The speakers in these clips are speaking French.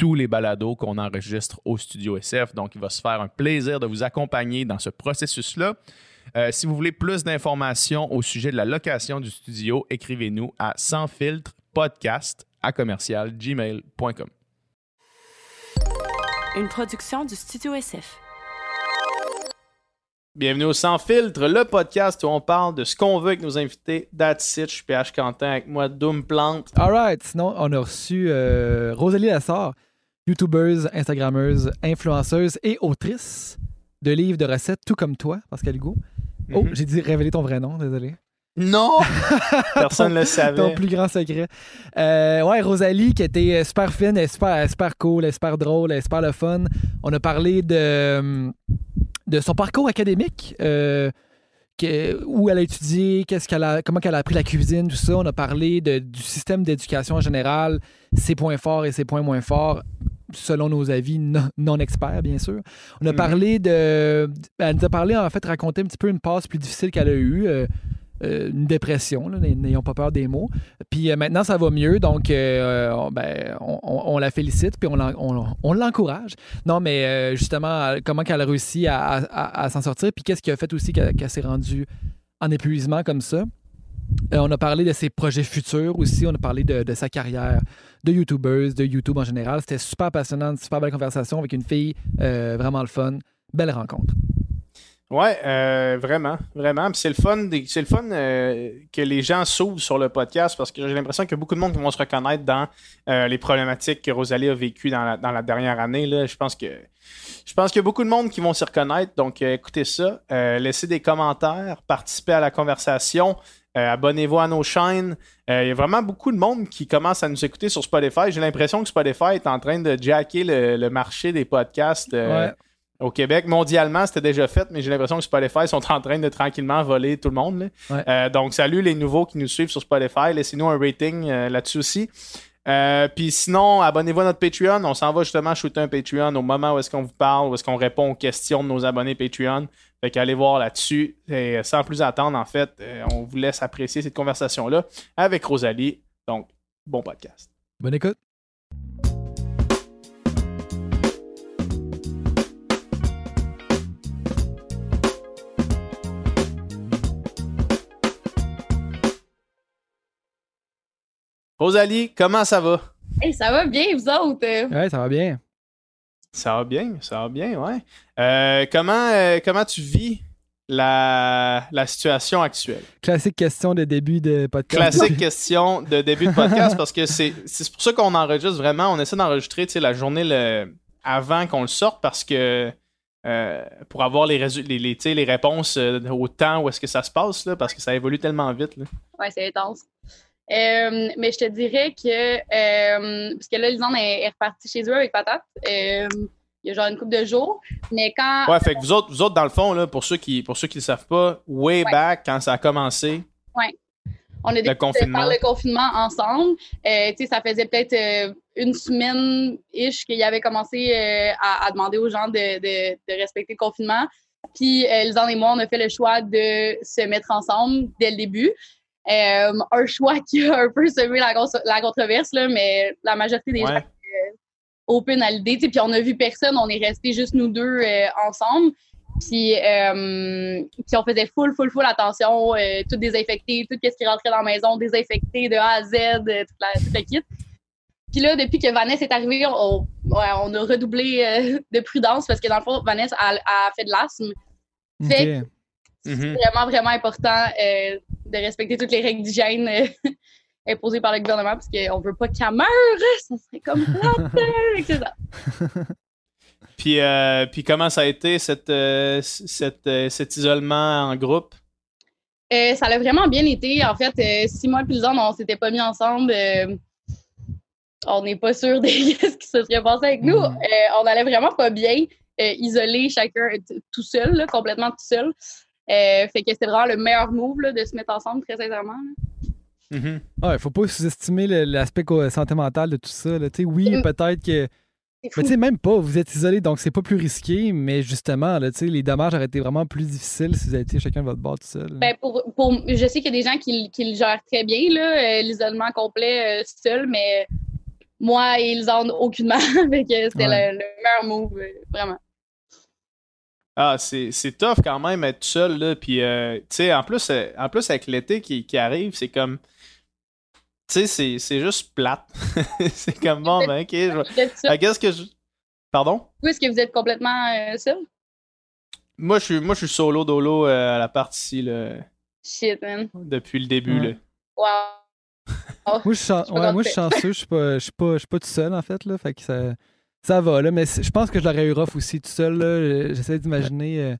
tous les balados qu'on enregistre au Studio SF. Donc, il va se faire un plaisir de vous accompagner dans ce processus-là. Euh, si vous voulez plus d'informations au sujet de la location du studio, écrivez-nous à sans filtre podcast à commercial gmail.com. Une production du Studio SF. Bienvenue au Sans Filtre, le podcast où on parle de ce qu'on veut avec nos invités. That's it, je suis PH Quentin avec moi, Doom Plante. Alright, sinon on a reçu euh, Rosalie Lassard, youtubeuse, instagrammeuse, influenceuse et autrice de livres de recettes, tout comme toi, Pascal Hugo. Oh, Mhm. j'ai dit révéler ton vrai nom, désolé. Non! Personne ne le Ton savait. plus grand secret. Euh, ouais, Rosalie, qui était super fine, elle est super, elle est super cool, elle est super drôle, elle est super le fun. On a parlé de, de son parcours académique, euh, que- où elle a étudié, qu'est-ce qu'elle a, comment elle a appris la cuisine, tout ça. On a parlé de- du système d'éducation en général, ses points forts et ses points moins forts, selon nos avis non, non experts, bien sûr. On a Mhm. parlé de. Elle nous a parlé, en fait, raconter un petit peu une passe plus difficile qu'elle a eue. euh, euh, une dépression, n'ayons pas peur des mots. Puis euh, maintenant, ça va mieux, donc euh, on, ben, on, on- la félicite, puis on, on- on l'encourage. Non, mais justement, comment qu'elle a réussi à, à- s'en sortir, puis qu'est-ce qui a fait aussi qu'elle qu'elle s'est rendue en épuisement comme ça? Euh, on a parlé de ses projets futurs aussi, on a parlé de, sa carrière de YouTubeuse, de YouTube en général. C'était super passionnant, une super belle conversation avec une fille euh, vraiment le fun. Belle rencontre. Ouais, euh, vraiment, vraiment. Puis c'est le fun, c'est le fun que les gens s'ouvrent sur le podcast parce que j'ai l'impression a beaucoup de monde vont se reconnaître dans les problématiques que Rosalie a vécues dans la, dernière année. Je pense que je pense qu'il y a beaucoup de monde qui vont s'y reconnaître. Donc écoutez ça, laissez des commentaires, participez à la conversation. Euh, Abonnez-vous à nos chaînes. Euh, Il y a vraiment beaucoup de monde qui commence à nous écouter sur Spotify. J'ai l'impression que Spotify est en train de jacker le, le marché des podcasts. euh, Ouais. au Québec. Mondialement, c'était déjà fait, mais j'ai l'impression que Spotify sont en train de tranquillement voler tout le monde. Ouais. Donc, salut les nouveaux qui nous suivent sur Spotify. Laissez-nous un rating là-dessus aussi. Euh, Puis sinon, abonnez-vous à notre Patreon. On s'en va justement shooter un Patreon au moment où est-ce qu'on vous parle, où est-ce qu'on répond aux questions de nos abonnés Patreon. Fait qu'allez voir là-dessus. Et euh, sans plus attendre, en fait, euh, on vous laisse apprécier cette conversation-là avec Rosalie. Donc, bon podcast. Bonne écoute. Rosalie, comment ça va? Hey, ça va bien, vous autres? Ouais, ça va bien. Ça va bien, ça va bien, ouais. Euh, comment, euh, comment tu vis la, la situation actuelle? Classique question de début de podcast. Classique question de début de podcast parce que c'est c'est pour ça qu'on enregistre vraiment. On essaie d'enregistrer tu sais, la journée le, avant qu'on le sorte parce que euh, pour avoir les, les, les, tu sais, les réponses euh, au temps où est-ce que ça se passe, là, parce que ça évolue tellement vite. Là. Ouais, c'est intense. Euh, mais je te dirais que, euh, parce que là, Lisanne est, est repartie chez eux avec Patate. euh, il y a genre une couple de jours. Mais quand. Ouais, fait que vous autres, vous autres dans le fond, là, pour ceux qui pour ceux qui ne le savent pas, way Ouais. back, quand ça a commencé, on a décidé confinement. de faire le confinement ensemble. Euh, tu sais, ça faisait peut-être euh, une semaine-ish qu'il avait commencé euh, à, à demander aux gens de, de- de respecter le confinement. Puis, Lisanne et moi, on a fait le choix de se mettre ensemble dès le début. Euh, un choix qui a un peu semé la, controverse, là, mais la majorité des gens ouais. open à l'idée. Puis on a vu personne, on est restés juste nous deux euh, ensemble. Puis, euh, puis on faisait full, full, full attention, euh, tout désinfecté, tout ce qui rentrait dans la maison, désinfecté de A à Z, euh, toute la, toute la kit. Puis là, depuis que Vanessa est arrivée, on, on a redoublé euh, de prudence parce que dans le fond, Vanessa a, a fait de l'asthme. Fait Ok. Mhm. C'est vraiment, vraiment important euh, de respecter toutes les règles d'hygiène. euh, imposée par le gouvernement parce qu'on veut pas qu'elle meure, ça serait comme plate, etc. Puis, euh, puis comment ça a été cette, euh, cette, euh, cet isolement en groupe? Euh, ça a vraiment bien été. En fait, euh, si moi et Lisanne, on s'était pas mis ensemble, euh, on n'est pas sûr de ce qui se serait passé avec nous. Mhm. Euh, on allait vraiment pas bien, euh, isolés chacun tout seul, là, complètement tout seul. Euh, fait que c'était vraiment le meilleur move là, de se mettre ensemble, très sincèrement. là. Mhm. Ouais, faut pas sous-estimer l'aspect santé mentale de tout ça. là. Oui, peut-être que. Mais tu sais, même pas, vous êtes isolés, donc c'est pas plus risqué, mais justement, là, les dommages auraient été vraiment plus difficiles si vous étiez chacun de votre bord tout seul. Ben, pour, pour, je sais qu'il y a des gens qui, qui le gèrent très bien, euh, l'isolement complet euh, seul, mais moi et Lisanne, aucunement. fait que c'était Ouais. le, le meilleur move, euh, vraiment. Ah, c'est c'est tough quand même être seul, là. Puis, euh, tu sais, en plus, euh, en plus, avec l'été qui, qui arrive, c'est comme. Tu sais, c'est- c'est juste plate. c'est comme bon, ben, ok. Je... Vous êtes seul? I guess que je. Pardon? Vous, Est-ce que vous êtes complètement euh, seul? Moi, je suis, moi, je suis solo dolo euh, à la partie, là, Shit, man. depuis le début, Ouais. là. Wow. Moi, je suis ouais, moi, je suis chanceux, je suis pas, je suis pas, je suis pas tout seul, en fait, là. Fait que ça, ça va, là. Mais je pense que je l'aurais eu rough aussi tout seul, là. J'essaie d'imaginer euh,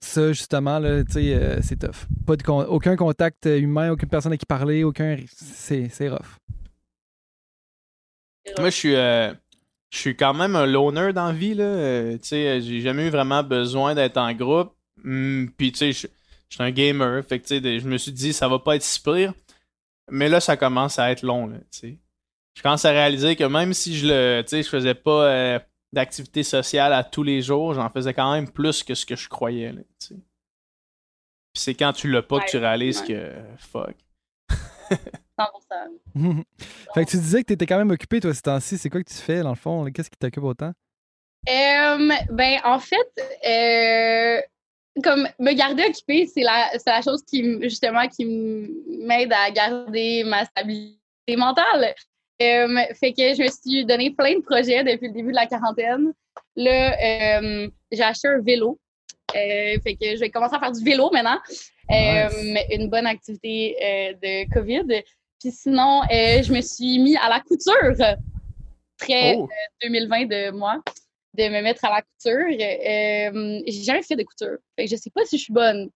ça, justement, là. Tu sais, euh, c'est tough. Pas de con- aucun contact humain, aucune personne à qui parler, aucun. C'est c'est rough. Moi, je suis, euh, je suis quand même un loner dans la vie, là. Euh, tu sais, j'ai jamais eu vraiment besoin d'être en groupe. Hum, Puis, tu sais, je je suis un gamer. Fait que, tu sais, je me suis dit, ça va pas être si pire. Mais là, ça commence à être long, là, tu sais. Je commence à réaliser que même si je le, tu sais, je faisais pas euh, d'activité sociale à tous les jours, j'en faisais quand même plus que ce que je croyais, là, tu. Puis c'est quand tu l'as pas que tu réalises ouais. que, fuck. 100%. fait que tu disais que t'étais quand même occupé, toi, ces temps-ci. C'est quoi que tu fais, dans le fond? Qu'est-ce qui t'occupe autant? Euh, ben, en fait, euh, comme me garder occupée, c'est la, c'est la chose qui, justement, qui m'aide à garder ma stabilité mentale. Euh, fait que je me suis donné plein de projets depuis le début de la quarantaine. Là, euh, j'ai acheté un vélo. Euh, fait que je vais commencer à faire du vélo maintenant. Nice. Une bonne activité de COVID. Puis sinon, je me suis mis à la couture. Très Oh! 2020 de moi de me mettre à la couture. J'ai jamais fait de couture. Fait que je sais pas si je suis bonne,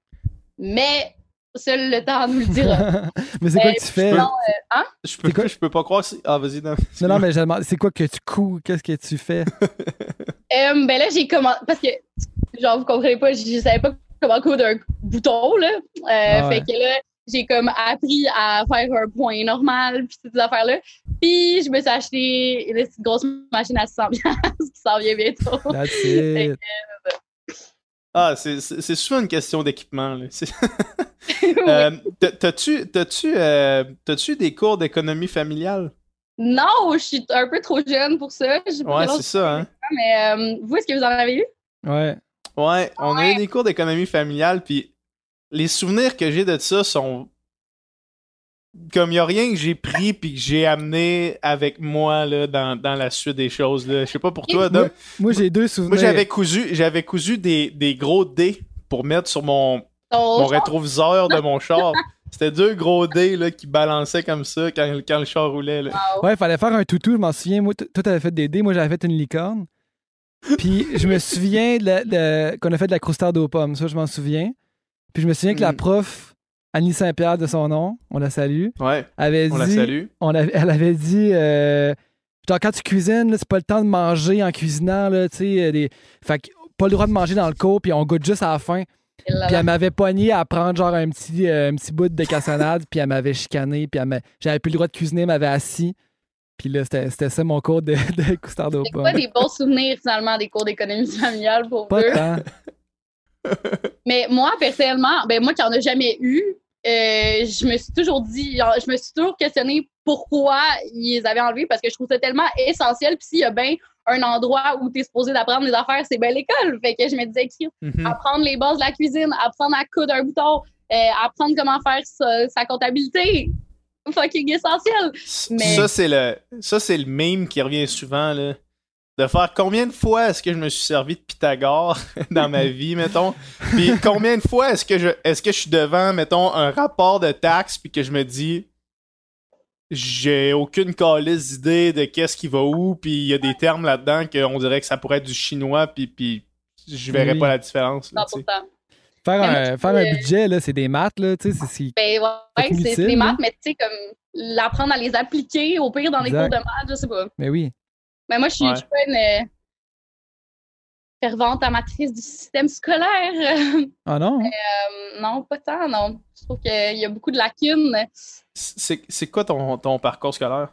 mais seul le temps nous le dira. mais c'est quoi Euh, que tu fais? non, Je peux, quoi? je peux pas croire c'est- Ah, vas-y, non. Non, non, mais je demande, c'est quoi que tu couds? Qu'est-ce que tu fais? Euh, ben là, j'ai commencé. Parce que, genre, vous comprenez pas, je, je savais pas comment coudre un bouton, là. Euh, Ah ouais. Fait que là, j'ai comme appris à faire un point normal, puis toutes ces affaires-là. Puis, je me suis acheté une grosse machine à 600 qui s'en vient bientôt. That's it. Ah, c'est- souvent une question d'équipement. Euh, t'as- T'as-tu t'as-tu, euh, t'as-tu des cours d'économie familiale? Non, je suis un peu trop jeune pour ça. Je sais pas Ouais, c'est ça, hein? Mais euh, vous, est-ce que vous en avez eu? Ouais. Ouais, on a eu des cours d'économie familiale, puis les souvenirs que j'ai de ça sont. Comme il n'y a rien que j'ai pris puis que j'ai amené avec moi là, dans, dans la suite des choses. Là. Je sais pas pour toi, Dom. Moi, j'ai deux souvenirs. Moi, j'avais cousu, j'avais cousu des, des gros dés pour mettre sur mon, mon rétroviseur de mon char. C'était deux gros dés là, qui balançaient comme ça quand, quand le char roulait. Là. Ouais, il fallait faire un toutou, je m'en souviens. Moi, toi, t'avais fait des dés, moi, j'avais fait une licorne. Puis je me souviens de la- de- qu'on a fait de la croustarde aux pommes, ça, je m'en souviens. Puis je me souviens que la Mm. prof, Annie Saint-Pierre de son nom, on la salue, Ouais, avait on la salue. on avait- elle avait dit. euh, genre, quand tu cuisines, c'est pas le temps de manger en cuisinant, là, tu sais. euh, Des... Fait que pas le droit de manger dans le cours, puis on goûte juste à la fin. Puis elle m'avait pogné à prendre genre un petit, euh, un petit bout de cassonade, puis elle m'avait chicané, puis elle m'a- j'avais plus le droit de cuisiner, elle m'avait assis. Puis là, c'était c'était ça mon cours de, de coustarde aux C'est pas des bons souvenirs finalement des cours d'économie familiale pour Pas eux? tant. Mais moi, personnellement, ben moi qui en ai jamais eu, euh, je me suis toujours dit, je me suis toujours questionné pourquoi ils les avaient enlevés parce que je trouve ça tellement essentiel. Puis s'il y a bien un endroit où tu es supposé d'apprendre des affaires, c'est bien l'école. Fait que je me disais, Mhm. apprendre les bases de la cuisine, apprendre à coudre un bouton, euh, apprendre comment faire sa, sa comptabilité. Fucking essentiel. Mais- Ça, c'est le, ça, c'est le meme qui revient souvent, là. De faire combien de fois est-ce que je me suis servi de Pythagore dans ma vie, mettons? Puis combien de fois est-ce que je, est-ce que je suis devant, mettons, un rapport de taxes puis que je me dis, j'ai aucune calice d'idée de qu'est-ce qui va où, puis il y a des termes là-dedans qu'on dirait que ça pourrait être du chinois, puis, puis je verrais Oui. pas la différence. là, 100%. tu sais. Faire, un, faire un budget, là, c'est des maths, là, tu sais, c'est- c'est... Ben ouais, C'est des là. maths, mais tu sais, comme l'apprendre à les appliquer, au pire dans Exact. cours de maths, je sais pas. Mais oui. Mais moi, je suis, Ouais. je suis pas une euh, fervente amatrice du système scolaire. Ah non? Euh, non, pas tant, non. Je trouve qu'il y a beaucoup de lacunes. C'est quoi ton, ton parcours scolaire?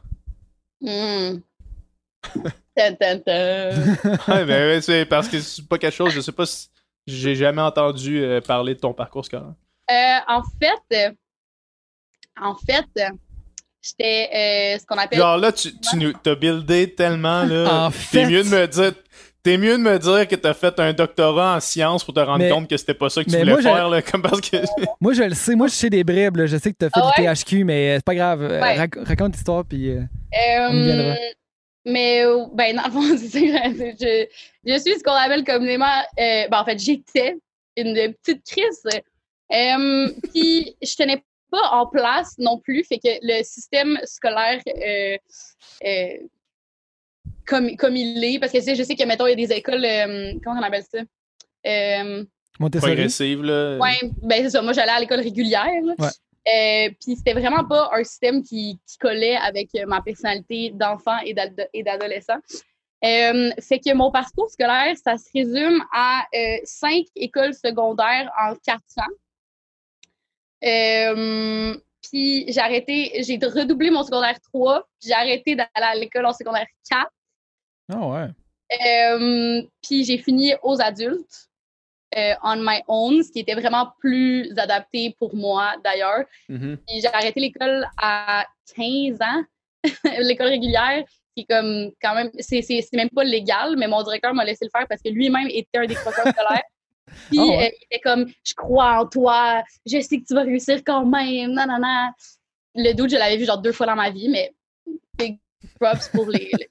Hmm. Tan, tan, tan. ouais, ben, ouais, c'est parce que c'est pas quelque chose, je sais pas si j'ai jamais entendu euh, parler de ton parcours scolaire. Euh, en fait, en fait, j'étais euh, ce qu'on appelle. Genre là, tu, tu nous t'as buildé tellement là. En T'es fait- mieux de me dire. T'es mieux de me dire que t'as fait un doctorat en sciences pour te rendre Mais- compte que c'était pas ça que tu voulais moi, je- faire, là, comme parce que. Moi, je le sais. Moi, je sais des bribes. là. Je sais que tu as fait Ah du? THQ, mais euh, c'est pas grave. Euh, Ouais. rac- raconte l'histoire, puis... euh, On y viendra. mais, ben, dans le fond, c'est ça. Je, je suis ce qu'on appelle communément. Euh, ben, en fait, j'étais une petite crise. Euh, Puis, je tenais pas en place non plus. Fait que le système scolaire, euh, euh, comme, comme il l'est, parce que je sais que, mettons, il y a des écoles. euh, comment on appelle ça? Euh, Montessori? Progressive, là. Ouais, ben c'est ça. Moi, j'allais à l'école régulière. Ouais. Euh, puis c'était vraiment pas un système qui, qui collait avec ma personnalité d'enfant et d'ado- et d'adolescent. Euh, fait que mon parcours scolaire, ça se résume à euh, cinq écoles secondaires en quatre ans. Euh, puis j'ai arrêté, j'ai redoublé mon secondaire 3, puis j'ai arrêté d'aller à l'école en secondaire 4. Ah ouais. Euh, puis j'ai fini aux adultes, euh, on my own, ce qui était vraiment plus adapté pour moi d'ailleurs. Mhm. Puis j'ai arrêté l'école à 15 ans, l'école régulière, qui est comme quand même, c'est même pas légal, mais mon directeur m'a laissé le faire parce que lui-même était un décrocheur scolaire. Puis ouais. euh, il était comme, je crois en toi, je sais que tu vas réussir quand même, nanana. Le doute, je l'avais vu genre deux fois dans ma vie, mais big props pour les, les.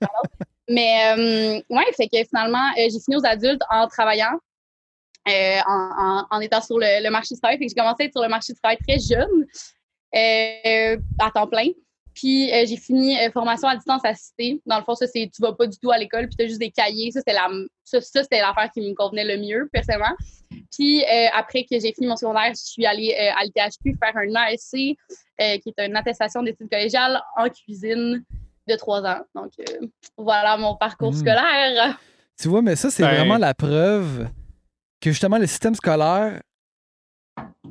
Mais euh, ouais, fait que finalement, euh, j'ai fini aux adultes en travaillant, euh, en, en, en étant sur le, le marché du travail. Fait que j'ai commencé à être sur le marché du travail très jeune, à temps plein. Puis euh, j'ai fini euh, formation à distance assistée. Dans le fond, ça, c'est tu vas pas du tout à l'école, puis tu as juste des cahiers. Ça, c'était la, ça, ça, c'était l'affaire qui me convenait le mieux, personnellement. Puis euh, après que j'ai fini mon secondaire, je suis allée euh, à l'ITHQ faire un ASC, euh, qui est une attestation d'études collégiales en cuisine de trois ans. Donc euh, voilà mon parcours Mm. scolaire. Tu vois, mais ça, c'est Ben- vraiment la preuve que justement le système scolaire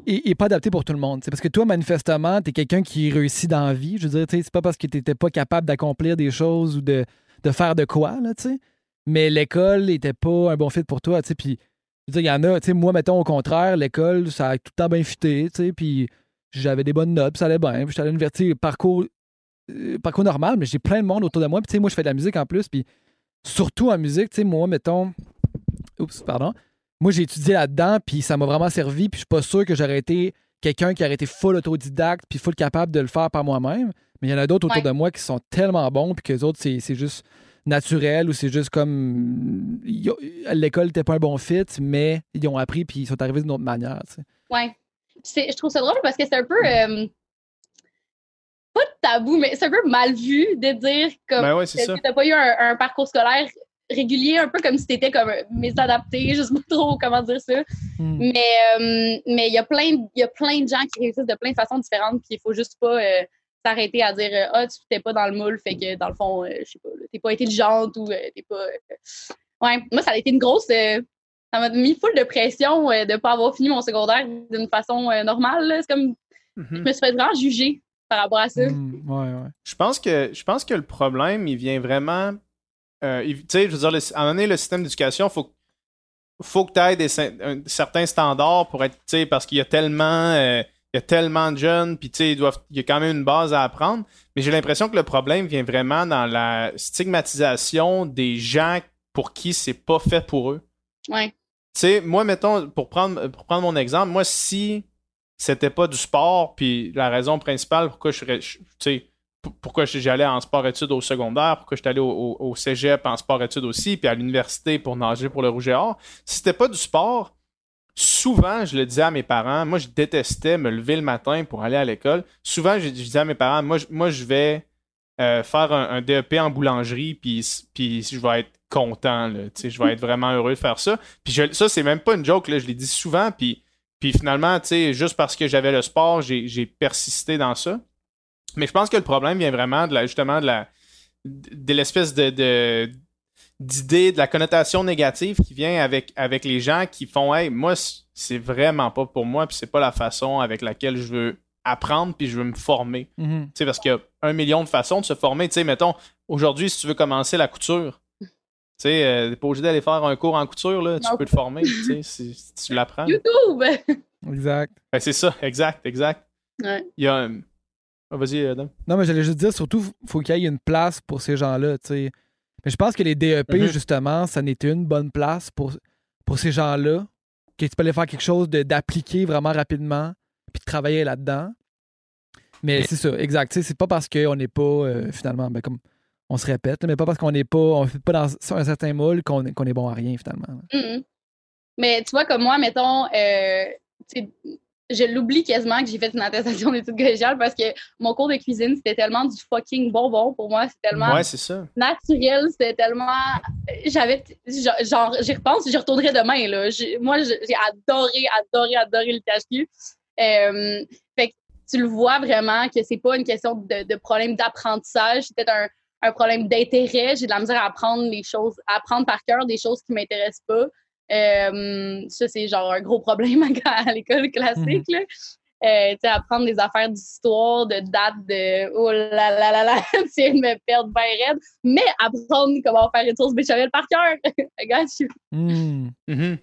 est pas adapté pour tout le monde. C'est parce que toi, manifestement, tu es quelqu'un qui réussit dans la vie. Je veux dire, c'est pas parce que tu pas capable d'accomplir des choses ou de, faire de quoi, là, tu. Mais l'école n'était pas un bon fit pour toi, tu sais. Puis, il y en a, tu sais, moi, mettons, au contraire, l'école, ça a tout le temps bien fité, tu sais. Puis, j'avais des bonnes notes, puis ça allait bien. Puis, j'étais à parcours, euh, parcours normal, mais j'ai plein de monde autour de moi. Puis, tu sais, moi, je fais de la musique en plus. Puis, surtout en musique, tu sais, moi, mettons. Oups, pardon. Moi, j'ai étudié là-dedans, puis ça m'a vraiment servi, puis je suis pas sûr que j'aurais été quelqu'un qui aurait été full autodidacte, puis full capable de le faire par moi-même. Mais il y en a d'autres autour de moi qui sont tellement bons, puis que les autres, c'est c'est juste naturel ou c'est juste comme. L'école n'était pas un bon fit, mais ils ont appris, puis ils sont arrivés d'une autre manière. tu sais. Ouais. Je trouve ça drôle parce que c'est un peu. euh, pas tabou, mais c'est un peu mal vu de dire comme. Ben ouais, t'as pas eu un, un parcours scolaire régulier, un peu comme si t'étais comme mésadapté, je sais pas trop comment dire ça. Hmm. Mais euh, mais il y a plein de- il y a plein de gens qui réussissent de plein de façons différentes, puis il faut juste pas euh, s'arrêter à dire euh, ah tu t'es pas dans le moule, fait que dans le fond, euh, je sais pas, t'es pas intelligente ou euh, t'es pas. euh, Ouais, moi ça a été une grosse. euh, ça m'a mis full de pression euh, de pas avoir fini mon secondaire d'une façon euh, normale. C'est comme je Mhm. me suis fait vraiment juger par rapport à ça. Hmm, ouais, ouais. Je pense que je pense que le problème, il vient vraiment. Euh, tu sais, je veux dire, le- à un moment donné, le système d'éducation, faut faut que tu aies des, un- certains standards pour être, tu sais, parce qu'il y a tellement, euh, il y a tellement de jeunes, puis tu sais, ils doivent, il y a quand même une base à apprendre. Mais j'ai l'impression que le problème vient vraiment dans la stigmatisation des gens pour qui c'est pas fait pour eux. Ouais. Tu sais, moi, mettons, pour prendre, pour prendre mon exemple, moi, si c'était pas du sport, puis la raison principale pourquoi je serais, tu sais, pourquoi j'allais en sport-études au secondaire, pourquoi j'étais allé au, au, au cégep en sport-études aussi, puis à l'université pour nager pour le rouge et or, si c'était pas du sport, souvent, je le disais à mes parents, moi, je détestais me lever le matin pour aller à l'école. Souvent, je, je disais à mes parents, moi, je, moi, je vais euh, faire un, un DEP en boulangerie, puis, puis je vais être content, là, tu sais, je vais être vraiment heureux de faire ça. Puis je- ça, c'est même pas une joke, là, je l'ai dit souvent, puis, puis finalement, tu sais, juste parce que j'avais le sport, j'ai j'ai persisté dans ça. Mais je pense que le problème vient vraiment de la, justement de la de l'espèce de, de- d'idée, de la connotation négative qui vient avec, avec les gens qui font Hey, moi, c'est vraiment pas pour moi, puis c'est pas la façon avec laquelle je veux apprendre, puis je veux me former. Mhm. Tu sais, parce qu'il y a un million de façons de se former. Tu sais, mettons, aujourd'hui, si tu veux commencer la couture, tu sais, euh, t'es pas obligé d'aller faire un cours en couture, là, tu Non. peux te former, tu sais, si, si tu l'apprends. YouTube! Exact. Ben, c'est ça, exact, exact. Ouais. Il y a un... Ah, vas-y, Adam. Non, mais j'allais juste dire, surtout, faut qu'il y ait une place pour ces gens-là, tu sais. Mais je pense que les DEP, Mhm. justement, ça n'était une bonne place pour, pour ces gens-là, que tu peux aller faire quelque chose de- d'appliqué vraiment rapidement, puis de travailler là-dedans. Mais c'est ça, exact. Tu sais, c'est pas parce qu'on n'est pas, euh, finalement, ben, comme on se répète, mais pas parce qu'on n'est pas, on fait pas dans un certain moule qu'on qu'on est bon à rien, finalement. Mhm. Mais tu vois, comme moi, mettons, euh, je l'oublie quasiment que j'ai fait une attestation d'études collégiales parce que mon cours de cuisine, c'était tellement du fucking bonbon pour moi. C'était tellement Ouais, c'est ça. naturel, c'était tellement. J'avais. Genre, j'y repense, j'y retournerai demain. Là. Moi, j'ai adoré, adoré, adoré le THQ. Euh, fait que tu le vois vraiment que c'est pas une question de, de problème d'apprentissage, c'est peut-être un, un problème d'intérêt. J'ai de la misère à apprendre les choses, à apprendre par cœur des choses qui m'intéressent pas. Euh, ça, c'est genre un gros problème à, à l'école classique. là. Euh, tu sais, apprendre des affaires d'histoire, de dates, de oh là là là là, tu viens de me perdre bien raide. Mais apprendre comment faire une sauce béchamel par cœur. Regarde, je Hmm. Mhm.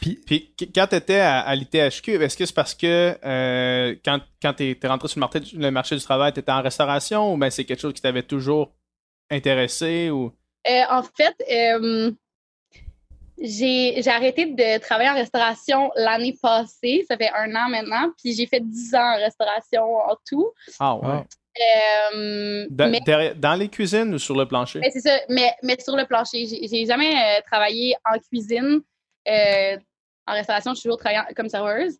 Puis- Puis qu- quand tu étais à, à l'ITHQ, est-ce que c'est parce que euh, quand, quand tu es rentré sur le marché, du- le marché du travail, tu étais en restauration ou ben c'est quelque chose qui t'avait toujours intéressé ou? Euh, en fait, euh, j'ai j'ai arrêté de travailler en restauration l'année passée. Ça fait un an maintenant. Puis j'ai fait 10 ans en restauration en tout. Ah ouais. Wow. Euh, Da- mais derrière- dans les cuisines ou sur le plancher? mais c'est ça, mais, mais sur le plancher. J'ai j'ai jamais euh, travaillé en cuisine. Euh, en restauration, je suis toujours travaillée en- comme serveuse.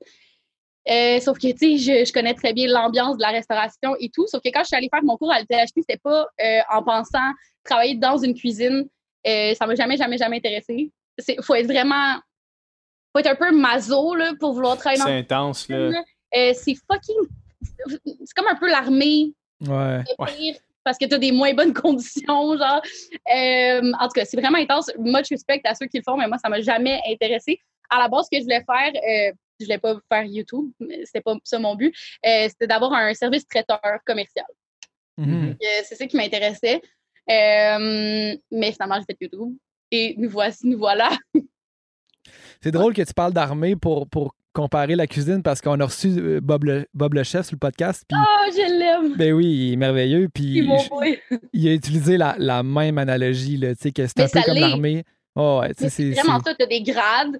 Euh, sauf que, tu sais, je, je connais très bien l'ambiance de la restauration et tout. Sauf que quand je suis allée faire mon cours à l'THP, c'était pas euh, en pensant travailler dans une cuisine. Euh, ça m'a jamais, jamais, jamais intéressé. Il faut être vraiment. faut être un peu maso là, pour vouloir travailler dans C'est intense, là. Euh, c'est fucking. C'est comme un peu l'armée Ouais. parce que tu as des moins bonnes conditions, genre. Euh, en tout cas, c'est vraiment intense. Much respect à ceux qui le font, mais moi, ça m'a jamais intéressé. À la base, ce que je voulais faire, euh, je voulais pas faire YouTube, mais c'était pas ça mon but. Euh, c'était d'avoir un service traiteur commercial. Mhm. C'est ça qui m'intéressait. Euh, mais finalement, j'ai fait YouTube. Et nous voici, nous voilà. C'est drôle que tu parles d'armée pour, pour comparer la cuisine parce qu'on a reçu euh, Bob le, Bob le chef sur le podcast. Puis, Oh, je l'aime! ben oui, il est merveilleux. Puis, il a utilisé la, la même analogie, là, tu sais, que c'est un peu comme l'armée. Oh, ouais, c'est. C'est vraiment ça, tu as des grades,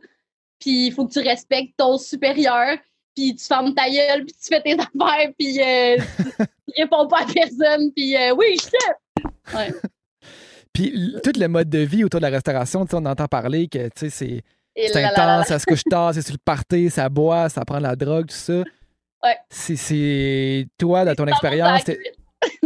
puis il faut que tu respectes ton supérieur, puis tu fermes ta gueule, puis tu fais tes affaires, puis euh, tu réponds pas à personne, puis euh, oui, je sais. Ouais. Puis tout le mode de vie autour de la restauration, on entend parler que c'est intense, ça se couche tard, c'est sur le party, ça boit, ça prend de la drogue, tout ça. Ouais. C'est- C'est toi, dans ton expérience,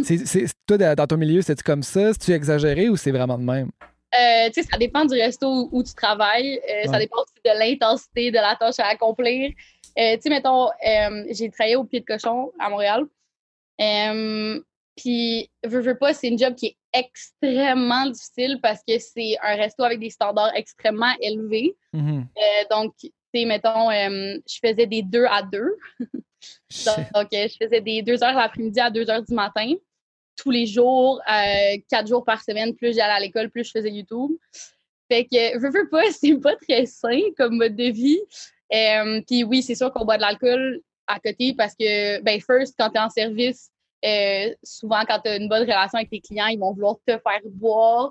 c'est- c'est- toi, dans ton milieu, c'est-tu comme ça? C'est-tu exagéré ou c'est vraiment de même? Euh, tu sais, ça dépend du resto où, où tu travailles. Euh, Ça dépend aussi de l'intensité de la tâche à accomplir. Euh, tu sais, mettons, euh, j'ai travaillé au pied de cochon à Montréal. Puis, veux, veux pas, c'est une job qui est extrêmement difficile parce que c'est un resto avec des standards extrêmement élevés. Mhm. Euh, donc, tu sais, mettons, euh, je faisais des deux à deux. Donc, euh, je faisais des deux heures l'après-midi à deux heures du matin, tous les jours, euh, quatre jours par semaine. Plus j'allais à l'école, plus je faisais YouTube. Fait que, veux, veux pas, c'est pas très sain comme mode de vie. Puis oui, c'est sûr qu'on boit de l'alcool à côté parce que, ben, first, quand tu es en service, euh, souvent, quand tu as une bonne relation avec tes clients, ils vont vouloir te faire boire.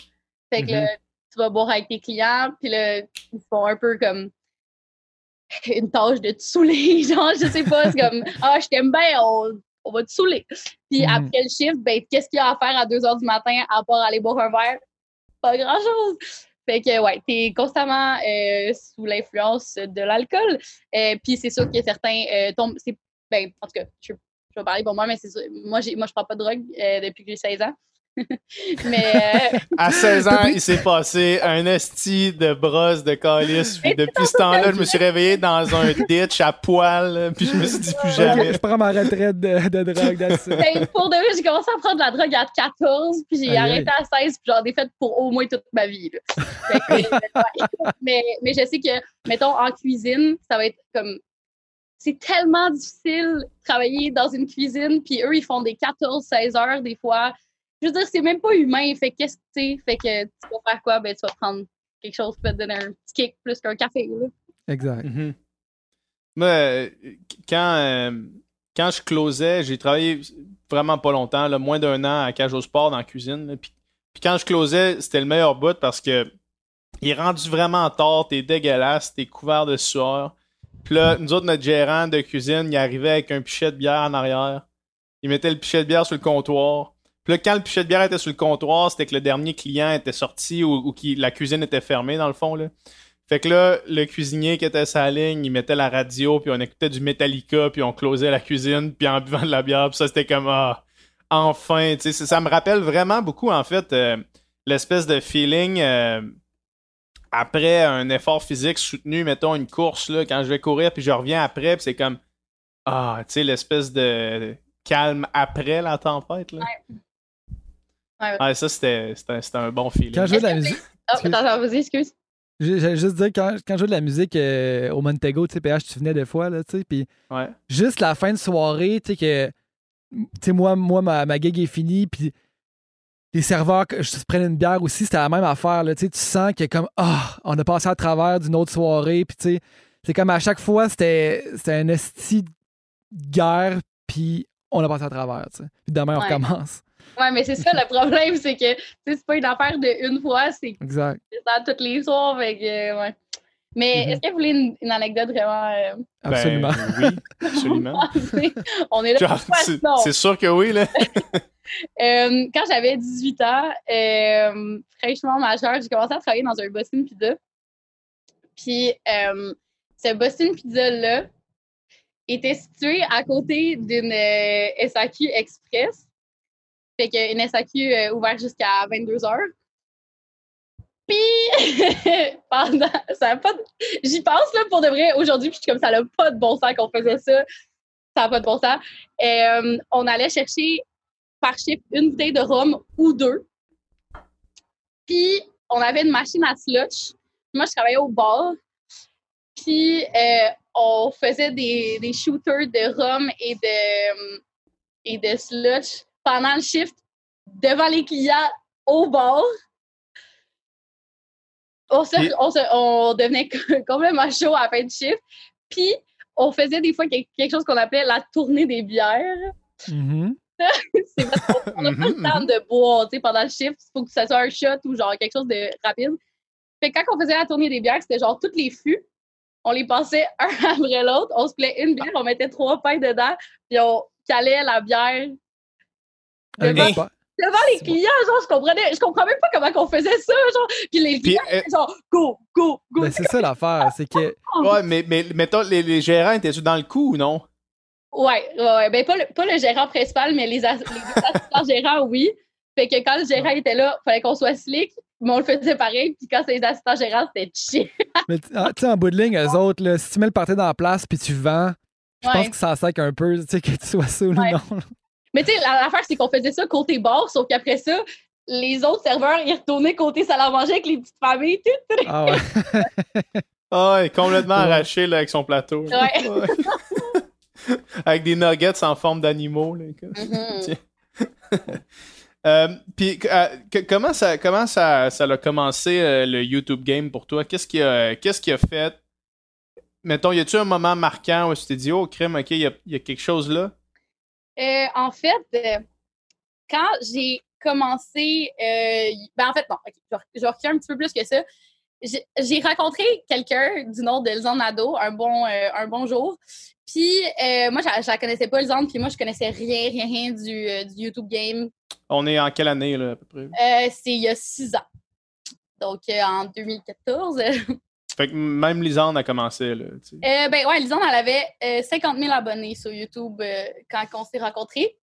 Fait que là, tu vas boire avec tes clients, puis là, ils font un peu comme une tâche de te saouler, genre, je sais pas, c'est comme, ah, je t'aime bien, on, on va te saouler. Puis Mhm. après le chiffre, ben, qu'est-ce qu'il y a à faire à 2 h du matin à part aller boire un verre? Pas grand-chose. Fait que, ouais, t'es constamment euh, sous l'influence de l'alcool. Euh, Puis c'est sûr que certains euh, tombent. Ben, en tout cas, je, je vais parler pour moi, mais c'est sûr. Moi, j'ai, moi je prends pas de drogue euh, depuis que j'ai 16 ans. mais euh, À 16 ans, il s'est passé un esti de brosse de calice. Puis depuis ce temps-là, je me suis réveillé dans un ditch à poil. Puis je me suis dit plus jamais. je prends ma retraite de, de drogue. ben, pour de vrai, j'ai commencé à prendre de la drogue à 14, puis j'ai arrêté à 16, puis j'en ai fait pour au moins toute ma vie. là. Fait que, euh, mais, mais je sais que, mettons, en cuisine, ça va être comme. C'est tellement difficile de travailler dans une cuisine, puis eux, ils font des 14-16 heures des fois. Je veux dire, c'est même pas humain. Fait que qu'est-ce que tu sais? Fait que tu vas faire quoi? Ben, tu vas prendre quelque chose qui va te donner un petit kick plus qu'un café. Là. Exact. Mhm. Moi, euh, quand, euh, quand je closais, j'ai travaillé vraiment pas longtemps, là, moins d'un an à Cage au Sport dans la cuisine. là, puis, puis quand je closais, c'était le meilleur bout parce que il est rendu vraiment tard, t'es dégueulasse, t'es couvert de sueur. Puis là, nous autres, notre gérant de cuisine, il arrivait avec un pichet de bière en arrière. Il mettait le pichet de bière sur le comptoir. Puis là, quand le pichet de bière était sur le comptoir, c'était que le dernier client était sorti ou, qui la cuisine était fermée, dans le fond. Fait que là, le cuisinier qui était sa ligne, il mettait la radio, puis on écoutait du Metallica, puis on closait la cuisine, puis en buvant de la bière, puis ça, c'était comme, ah, enfin, ça me rappelle vraiment beaucoup, en fait, euh, l'espèce de feeling euh, après un effort physique soutenu, mettons une course, là, quand je vais courir, puis je reviens après, puis c'est comme, ah, tu sais, l'espèce de calme après la tempête, là. Ouais, ouais. Ouais, ça, c'était c'était- c'était un bon feeling. Quand je joue de la musique. Ah, Excuse. attends, vas-y, excuse. J'allais juste dire, quand, quand je jouais de la musique euh, au Montego, tu sais, PH, tu venais des fois, là, tu sais, puis Ouais. juste la fin de soirée, tu sais, que, tu sais, moi, moi ma, ma gig est finie, puis les serveurs, que je prennent une bière aussi, c'était la même affaire, là, tu sais, tu sens que comme, ah, on a passé à travers d'une autre soirée, puis tu sais, c'est comme à chaque fois, c'était un esti de guerre, puis on a passé à travers. Puis demain, on Ouais. recommence. Ouais, mais c'est ça le problème, c'est que c'est pas une affaire de une fois, c'est Exact. ça toutes les soirs. Fait que, ouais. Mais Mhm. est-ce que vous voulez une, une anecdote vraiment euh, Absolument. Ben, oui, absolument. On est là Genre, pour c'est non. c'est sûr que oui, là. Euh, quand j'avais 18 ans, euh, fraîchement majeure, j'ai commencé à travailler dans un Boston Pizza. Puis, euh, ce Boston Pizza-là était situé à côté d'une euh, SAQ Express. Fait qu'une SAQ euh, ouverte jusqu'à 22 heures. Pendant. Ça pas de- J'y pense, là, pour de vrai, aujourd'hui, puis je suis comme ça n'a pas de bon sens qu'on faisait ça. Ça n'a pas de bon sens. Euh, on allait chercher par chiffre une bouteille de rhum ou deux. Puis, on avait une machine à slush. Moi, je travaillais au bar. Puis, euh, on faisait des, des shooters de rhum et de, et de slush pendant le shift devant les clients au bar. On, se- Et- on, se- on devenait complètement chaud à la fin du shift. Puis, on faisait des fois quelque chose qu'on appelait la tournée des bières Mhm. c'est parce qu'on n'a pas le Mhm, temps mhm. de boire, tu sais, pendant le shift, il faut que ça soit un shot ou genre quelque chose de rapide. Fait que quand on faisait la tournée des bières, c'était genre toutes les fûts, on les passait un après l'autre, on se plaît une bière, on mettait trois pains dedans, puis on calait la bière devant les clients, genre, je comprenais, je comprenais même pas comment on faisait ça, genre, puis les Puis, clients, euh, étaient genre, go, go, go. Ben, c'est ça l'affaire, c'est que ouais, mais, mais mettons, les, les gérants étaient-tu dans le coup ou non? Ouais, ouais, ouais. Ben, pas le, pas le gérant principal, mais les, as- les assistants gérants, oui. Fait que quand le gérant était là, fallait qu'on soit slick, mais on le faisait pareil. Puis quand c'est les assistants gérants, c'était chill. Mais tu ah, tu sais, en bout de ligne, eux autres, là, si tu mets le party dans la place puis tu vends, je pense Ouais. que ça sec un peu, tu sais, que tu sois saoul Ouais. ou non. Mais tu sais, la- l'affaire, c'est qu'on faisait ça côté bar, sauf qu'après ça, les autres serveurs, ils retournaient côté salle à manger avec les petites familles. Tout. Ah ouais. Ah ouais, complètement Ouais. arraché là, avec son plateau. Ouais. Ouais. avec des nuggets en forme d'animaux. Euh, Puis euh, comment ça comment ça, ça a commencé euh, le YouTube game pour toi? Qu'est-ce qui a qu'est-ce qui a fait? Mettons, y a-tu un moment marquant où tu t'es dit Oh crème, ok, il y a, y a quelque chose là? Euh, en fait, euh, quand j'ai commencé, euh, ben en fait, bon, je vais- reculer un petit peu plus que ça. J'ai rencontré quelqu'un du nom de Lisanne Nadeau un bon, un bon jour. Puis, moi, je la connaissais pas, Lisanne, puis moi, je connaissais rien, rien, rien du, du YouTube game. On est en quelle année là, à peu près? C'est il y a six ans. Donc, euh, en 2014. Fait que même Lisande a commencé, là. Euh, ben ouais, Lisande, elle avait euh, 50 000 abonnés sur YouTube euh, quand on s'est rencontrés.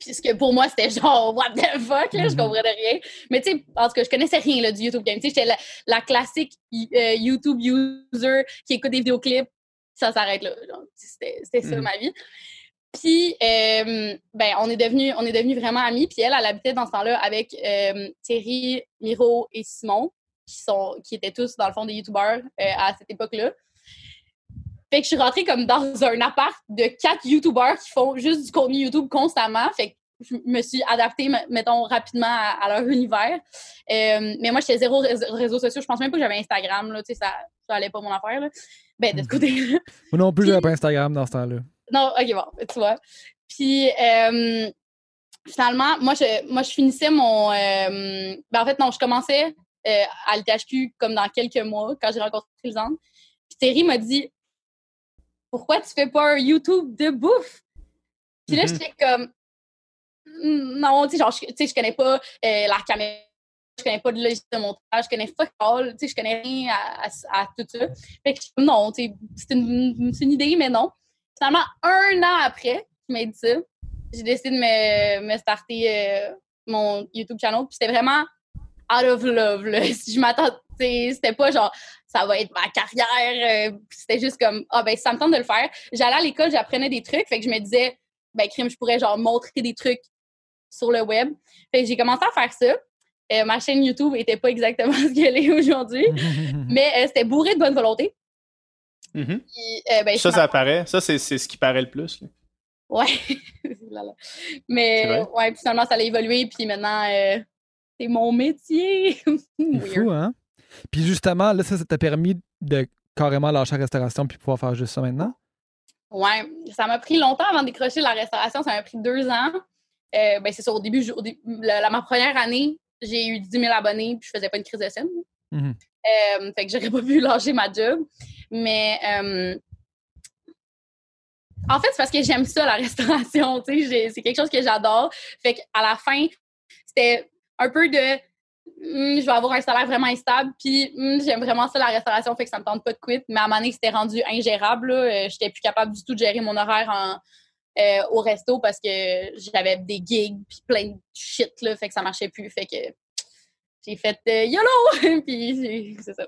Puisque pour moi, c'était genre, what the fuck, là, je Mhm. comprenais rien. Mais tu sais, tout cas, je connaissais rien là, du YouTube game. Tu sais, j'étais la, la classique euh, YouTube user qui écoute des vidéoclips, ça s'arrête là. C'était ça Mhm. ma vie. Puis, euh, ben, on est devenus on est devenus vraiment amis. Puis elle, elle habitait dans ce temps-là avec euh, Thierry, Miro et Simon, qui, sont, qui étaient tous, dans le fond, des YouTubeurs euh, à cette époque-là. Fait que je suis rentrée comme dans un appart de quatre YouTubeurs qui font juste du contenu YouTube constamment. Fait que je me suis adaptée, mettons, rapidement à, à leur univers. Euh, mais moi, j'étais zéro réseau, réseaux sociaux. Je pense même pas que j'avais Instagram. Là, tu sais, ça, ça allait pas mon affaire. Là. Ben, de ce Mhm. côté-là. Moi non plus, j'avais pas Instagram dans ce temps-là. Non, ok, bon, tu vois. Puis, euh, finalement, moi je, moi, je finissais mon. euh, ben, en fait, non, je commençais euh, à l'THQ comme dans quelques mois quand j'ai rencontré Lisande. Puis, Terry m'a dit Pourquoi tu fais pas un YouTube de bouffe? Puis là, Mhm. j'étais comme Hmm, Non, tu sais, genre, je, tu sais, je connais pas euh, la caméra. Je connais pas de logiciel de montage, je connais fuck all, tu sais, je connais rien à, à- à tout ça. Fait que je- non, tu sais, c'est une, une idée, mais non. Finalement, un an après qu'il m'a dit ça, j'ai décidé de me, me starter euh, mon YouTube channel. Puis c'était vraiment out of love. Là. Si je m'attends, c'était pas genre ça va être ma carrière. euh, c'était juste comme ah ben ça me tente de le faire. J'allais à l'école, j'apprenais des trucs, fait que je me disais ben crime, je pourrais genre montrer des trucs sur le web. Fait que j'ai commencé à faire ça. Euh, ma chaîne YouTube était pas exactement ce qu'elle est aujourd'hui, mais euh, c'était bourré de bonne volonté. Mhm. Euh, ben, Ça, ça apparaît. Ça, c'est c'est ce qui paraît le plus. là. Ouais. Là, là. Mais ouais, puis finalement, ça a évolué, puis maintenant, euh, c'est mon métier. Fou, hein? Puis justement, là, ça, ça t'a permis de carrément lâcher la restauration puis pouvoir faire juste ça maintenant? Ouais, ça m'a pris longtemps avant de décrocher la restauration. Ça m'a pris deux ans. Euh, ben, c'est ça, au début, au la, la- ma première année, j'ai eu 10 000 abonnés, puis je faisais pas une crise de scène. Mhm. Euh, fait que j'aurais pas pu lâcher ma job. Mais euh, en fait, c'est parce que j'aime ça, la restauration. C'est quelque chose que j'adore. Fait qu'à la fin, c'était un peu de Hum, je vais avoir un salaire vraiment instable, puis hum, j'aime vraiment ça, la restauration, fait que ça me tente pas de quitter. Mais à un moment donné, c'était rendu ingérable. là. Euh, J'étais plus capable du tout de gérer mon horaire en, euh, au resto parce que j'avais des gigs, puis plein de shit, là, fait que ça marchait plus. Fait que j'ai fait euh, YOLO! puis c'est ça.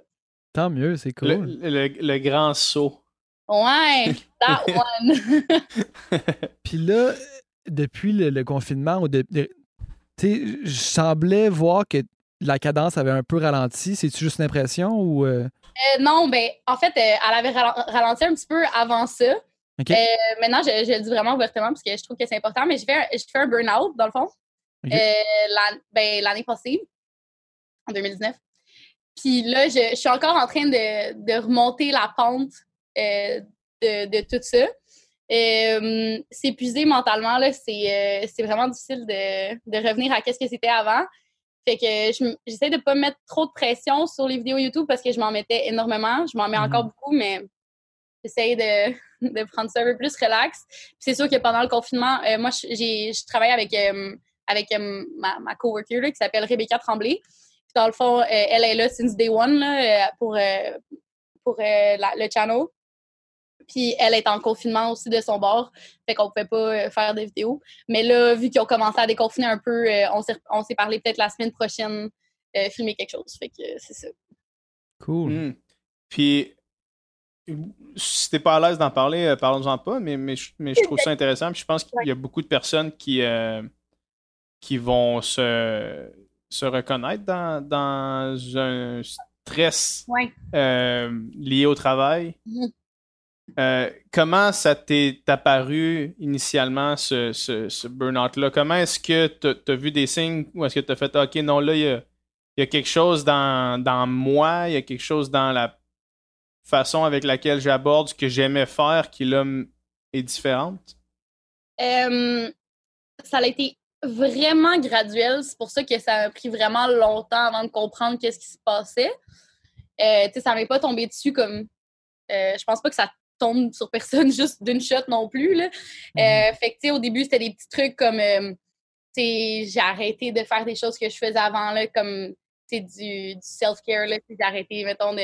Tant mieux, c'est cool. Le, le- le grand saut. Ouais, that one. Puis là, depuis le, le confinement, ou de, de- je semblais voir que la cadence avait un peu ralenti. C'est-tu juste une impression ou. euh, Euh, non, ben, en fait, euh, elle avait ralen- ralenti un petit peu avant ça. Maintenant, je, je le dis vraiment ouvertement parce que je trouve que c'est important, mais j'ai fait un, fait un burn-out, dans le fond, OK. l'an- ben, l'année passée, en 2019. Puis là, je, je suis encore en train de, de remonter la pente de, de tout ça. Euh, S'épuiser mentalement, c'est euh, vraiment difficile de, de revenir à ce que c'était avant. Fait que j'essaie de pas mettre trop de pression sur les vidéos YouTube parce que je m'en mettais énormément. Je m'en mets Mhm. encore beaucoup, mais j'essaie de, de prendre ça un peu plus relax. C'est sûr que pendant le confinement, euh, moi, je- travaille avec, euh, avec euh, ma, ma coworker là, qui s'appelle Rebecca Tremblay. Puis dans le fond, elle est là since day one là, pour, pour la- le channel. Puis elle est en confinement aussi de son bord, fait qu'on pouvait pas euh, faire des vidéos. Mais là, vu qu'ils ont commencé à déconfiner un peu, euh, on s'est on s'est parlé peut-être la semaine prochaine euh, filmer quelque chose. Fait que c'est ça. Cool. Hmm. Puis, si t'es pas à l'aise d'en parler, euh, parlons-en pas, mais, mais, je, mais je trouve ça intéressant. Puis je pense qu'il y a beaucoup de personnes qui, euh, qui vont se, se reconnaître dans, dans un stress Ouais. euh, lié au travail. Mhm. Euh, comment ça t'est apparu initialement, ce, ce burn-out-là? Comment est-ce que tu as vu des signes ou est-ce que tu as fait OK, non, là, il y a, quelque chose dans, moi, il y a quelque chose dans la façon avec laquelle j'aborde ce que j'aimais faire qui là est différente? Ça a été vraiment graduel. C'est pour ça que ça a pris vraiment longtemps avant de comprendre qu'est-ce qui se passait. Euh, ça m'est pas tombé dessus comme. euh, je pense pas que ça tombe sur personne juste d'une shot non plus. Là. Euh, fait que, tu sais, au début, c'était des petits trucs comme. euh, j'ai arrêté de faire des choses que je faisais avant, là, comme. du, du self-care. J'ai arrêté, mettons, de,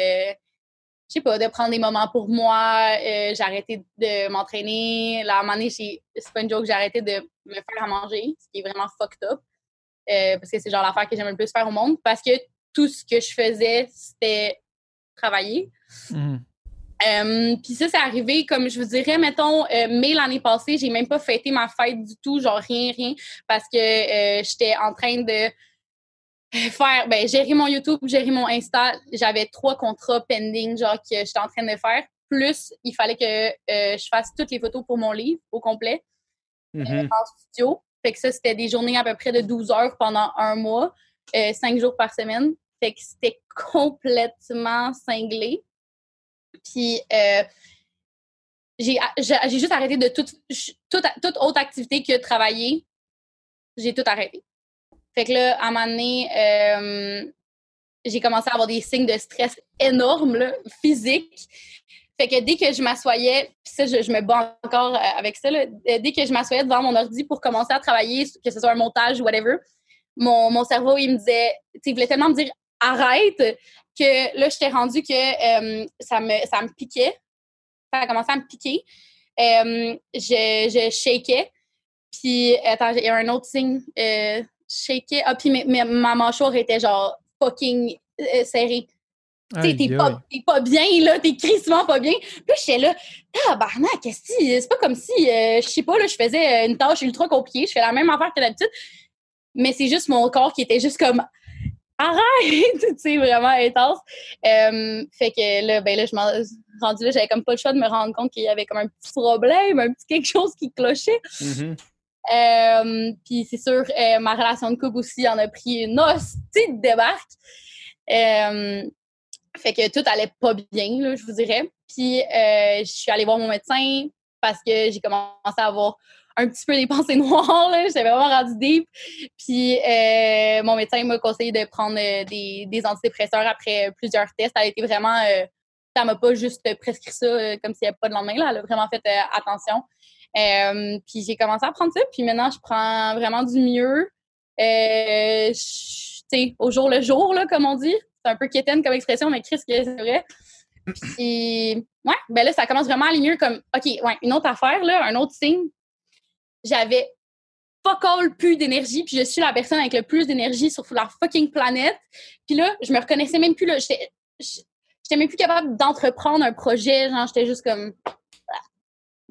je sais pas, de prendre des moments pour moi. Euh, j'ai arrêté de m'entraîner. Là, à un moment donné, c'est pas une joke, j'ai arrêté de me faire à manger, ce qui est vraiment fucked up. Euh, parce que c'est genre l'affaire que j'aime le plus faire au monde. Parce que tout ce que je faisais, c'était travailler. Mhm. Euh, puis ça, c'est arrivé, comme je vous dirais, mettons, euh, mai l'année passée, j'ai même pas fêté ma fête du tout, genre rien, rien, parce que euh, j'étais en train de faire, ben, gérer mon YouTube, gérer mon Insta. J'avais trois contrats pending, genre, que j'étais en train de faire. Plus, il fallait que je fasse toutes les photos pour mon livre au complet Mhm. en studio. Fait que ça, c'était des journées à peu près de 12 heures pendant un mois, euh, cinq jours par semaine. Fait que c'était complètement cinglé. Puis euh, j'ai juste arrêté de toute, toute, toute autre activité que travailler. J'ai tout arrêté. Fait que là, à un moment donné, euh, j'ai commencé à avoir des signes de stress énormes, physiques. Fait que dès que je m'assoyais, ça, je, me bats encore euh, avec ça, là, dès que je m'assoyais devant mon ordi pour commencer à travailler, que ce soit un montage ou whatever, mon, mon cerveau, il me disait, tu voulait tellement me dire arrête que là, j'étais rendue que euh, ça, me, ça me piquait. Ça a commencé à me piquer. Euh, je, je shakeais. Puis, attends, il y a un autre signe. Euh, shakeais. Ah, puis ma mâchoire était genre fucking serrée. T'es pas, pas bien, là, t'es crissement pas bien. Puis là, j'étais là, tabarnak, qu'est-ce que c'est? C'est pas comme si, euh, je sais pas, là, je faisais une tâche ultra compliquée, je fais la même affaire que d'habitude, mais c'est juste mon corps qui était juste comme, arrête, sais, vraiment intense. Euh, fait que là, ben là, je m'en rendu là, j'avais comme pas le choix de me rendre compte qu'il y avait comme un petit problème, un petit quelque chose qui clochait. Mhm. Euh, puis c'est sûr, euh, ma relation de couple aussi en a pris une hostie de débarque. Fait que tout allait pas bien, là, je vous dirais. Puis euh, je suis allée voir mon médecin parce que j'ai commencé à avoir un petit peu des pensées noires. J'étais vraiment rendue deep. Puis euh, mon médecin m'a conseillé de prendre euh, des, des antidépresseurs après plusieurs tests. Elle a été vraiment... euh, ça m'a pas juste prescrit ça euh, comme s'il n'y avait pas de lendemain. Là. Elle a vraiment fait attention. Puis j'ai commencé à prendre ça. Puis maintenant, je prends vraiment du mieux. Au jour le jour, là, comme on dit. C'est un peu quétaine comme expression, mais Chris, c'est vrai. Puis, ouais, ben là, ça commence vraiment à aller mieux comme, OK, ouais, une autre affaire, là, un autre signe. J'avais fuck all plus d'énergie, puis je suis la personne avec le plus d'énergie sur la fucking planète. Puis là, je me reconnaissais même plus, là. J'étais j'étais même plus capable d'entreprendre un projet, genre, j'étais juste comme.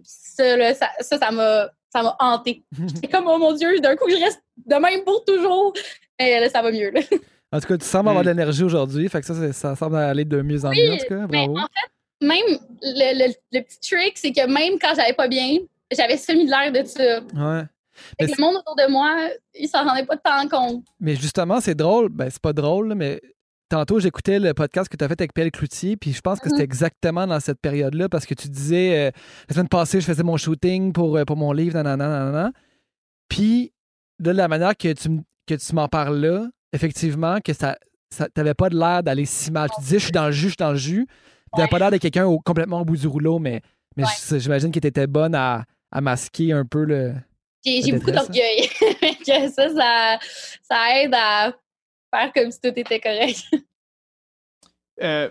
Ça, là, ça, ça, ça m'a ça m'a hanté. J'étais comme, oh mon Dieu, d'un coup, je reste de même pour toujours. Et là, ça va mieux, là. En tout cas, tu sembles avoir de l'énergie aujourd'hui. Fait que ça, ça semble aller de mieux en mieux, en tout cas. Mais en fait, même le, le- le petit trick, c'est que même quand j'allais pas bien, j'avais semi de l'air de ça. Ouais. Fait Mais que le monde autour de moi, il s'en rendait pas tant compte. Mais justement, c'est drôle. Ben, c'est pas drôle, mais tantôt, j'écoutais le podcast que tu as fait avec Pierre Cloutier, puis je pense que c'était Mhm. exactement dans cette période-là, parce que tu disais, euh, la semaine passée, je faisais mon shooting pour, euh, pour mon livre, nanana, nanana. Puis, de la manière que tu, que tu m'en parles là, effectivement, que ça, ça t'avais pas de l'air d'aller si mal. Tu disais, je suis dans le jus, je suis dans le jus. T'avais Ouais. pas l'air de quelqu'un complètement au bout du rouleau, mais, mais Ouais. j'imagine que tu étais bonne à, à masquer un peu le. J'ai beaucoup détresse, d'orgueil. que ça, ça, ça aide à faire comme si tout était correct. Euh,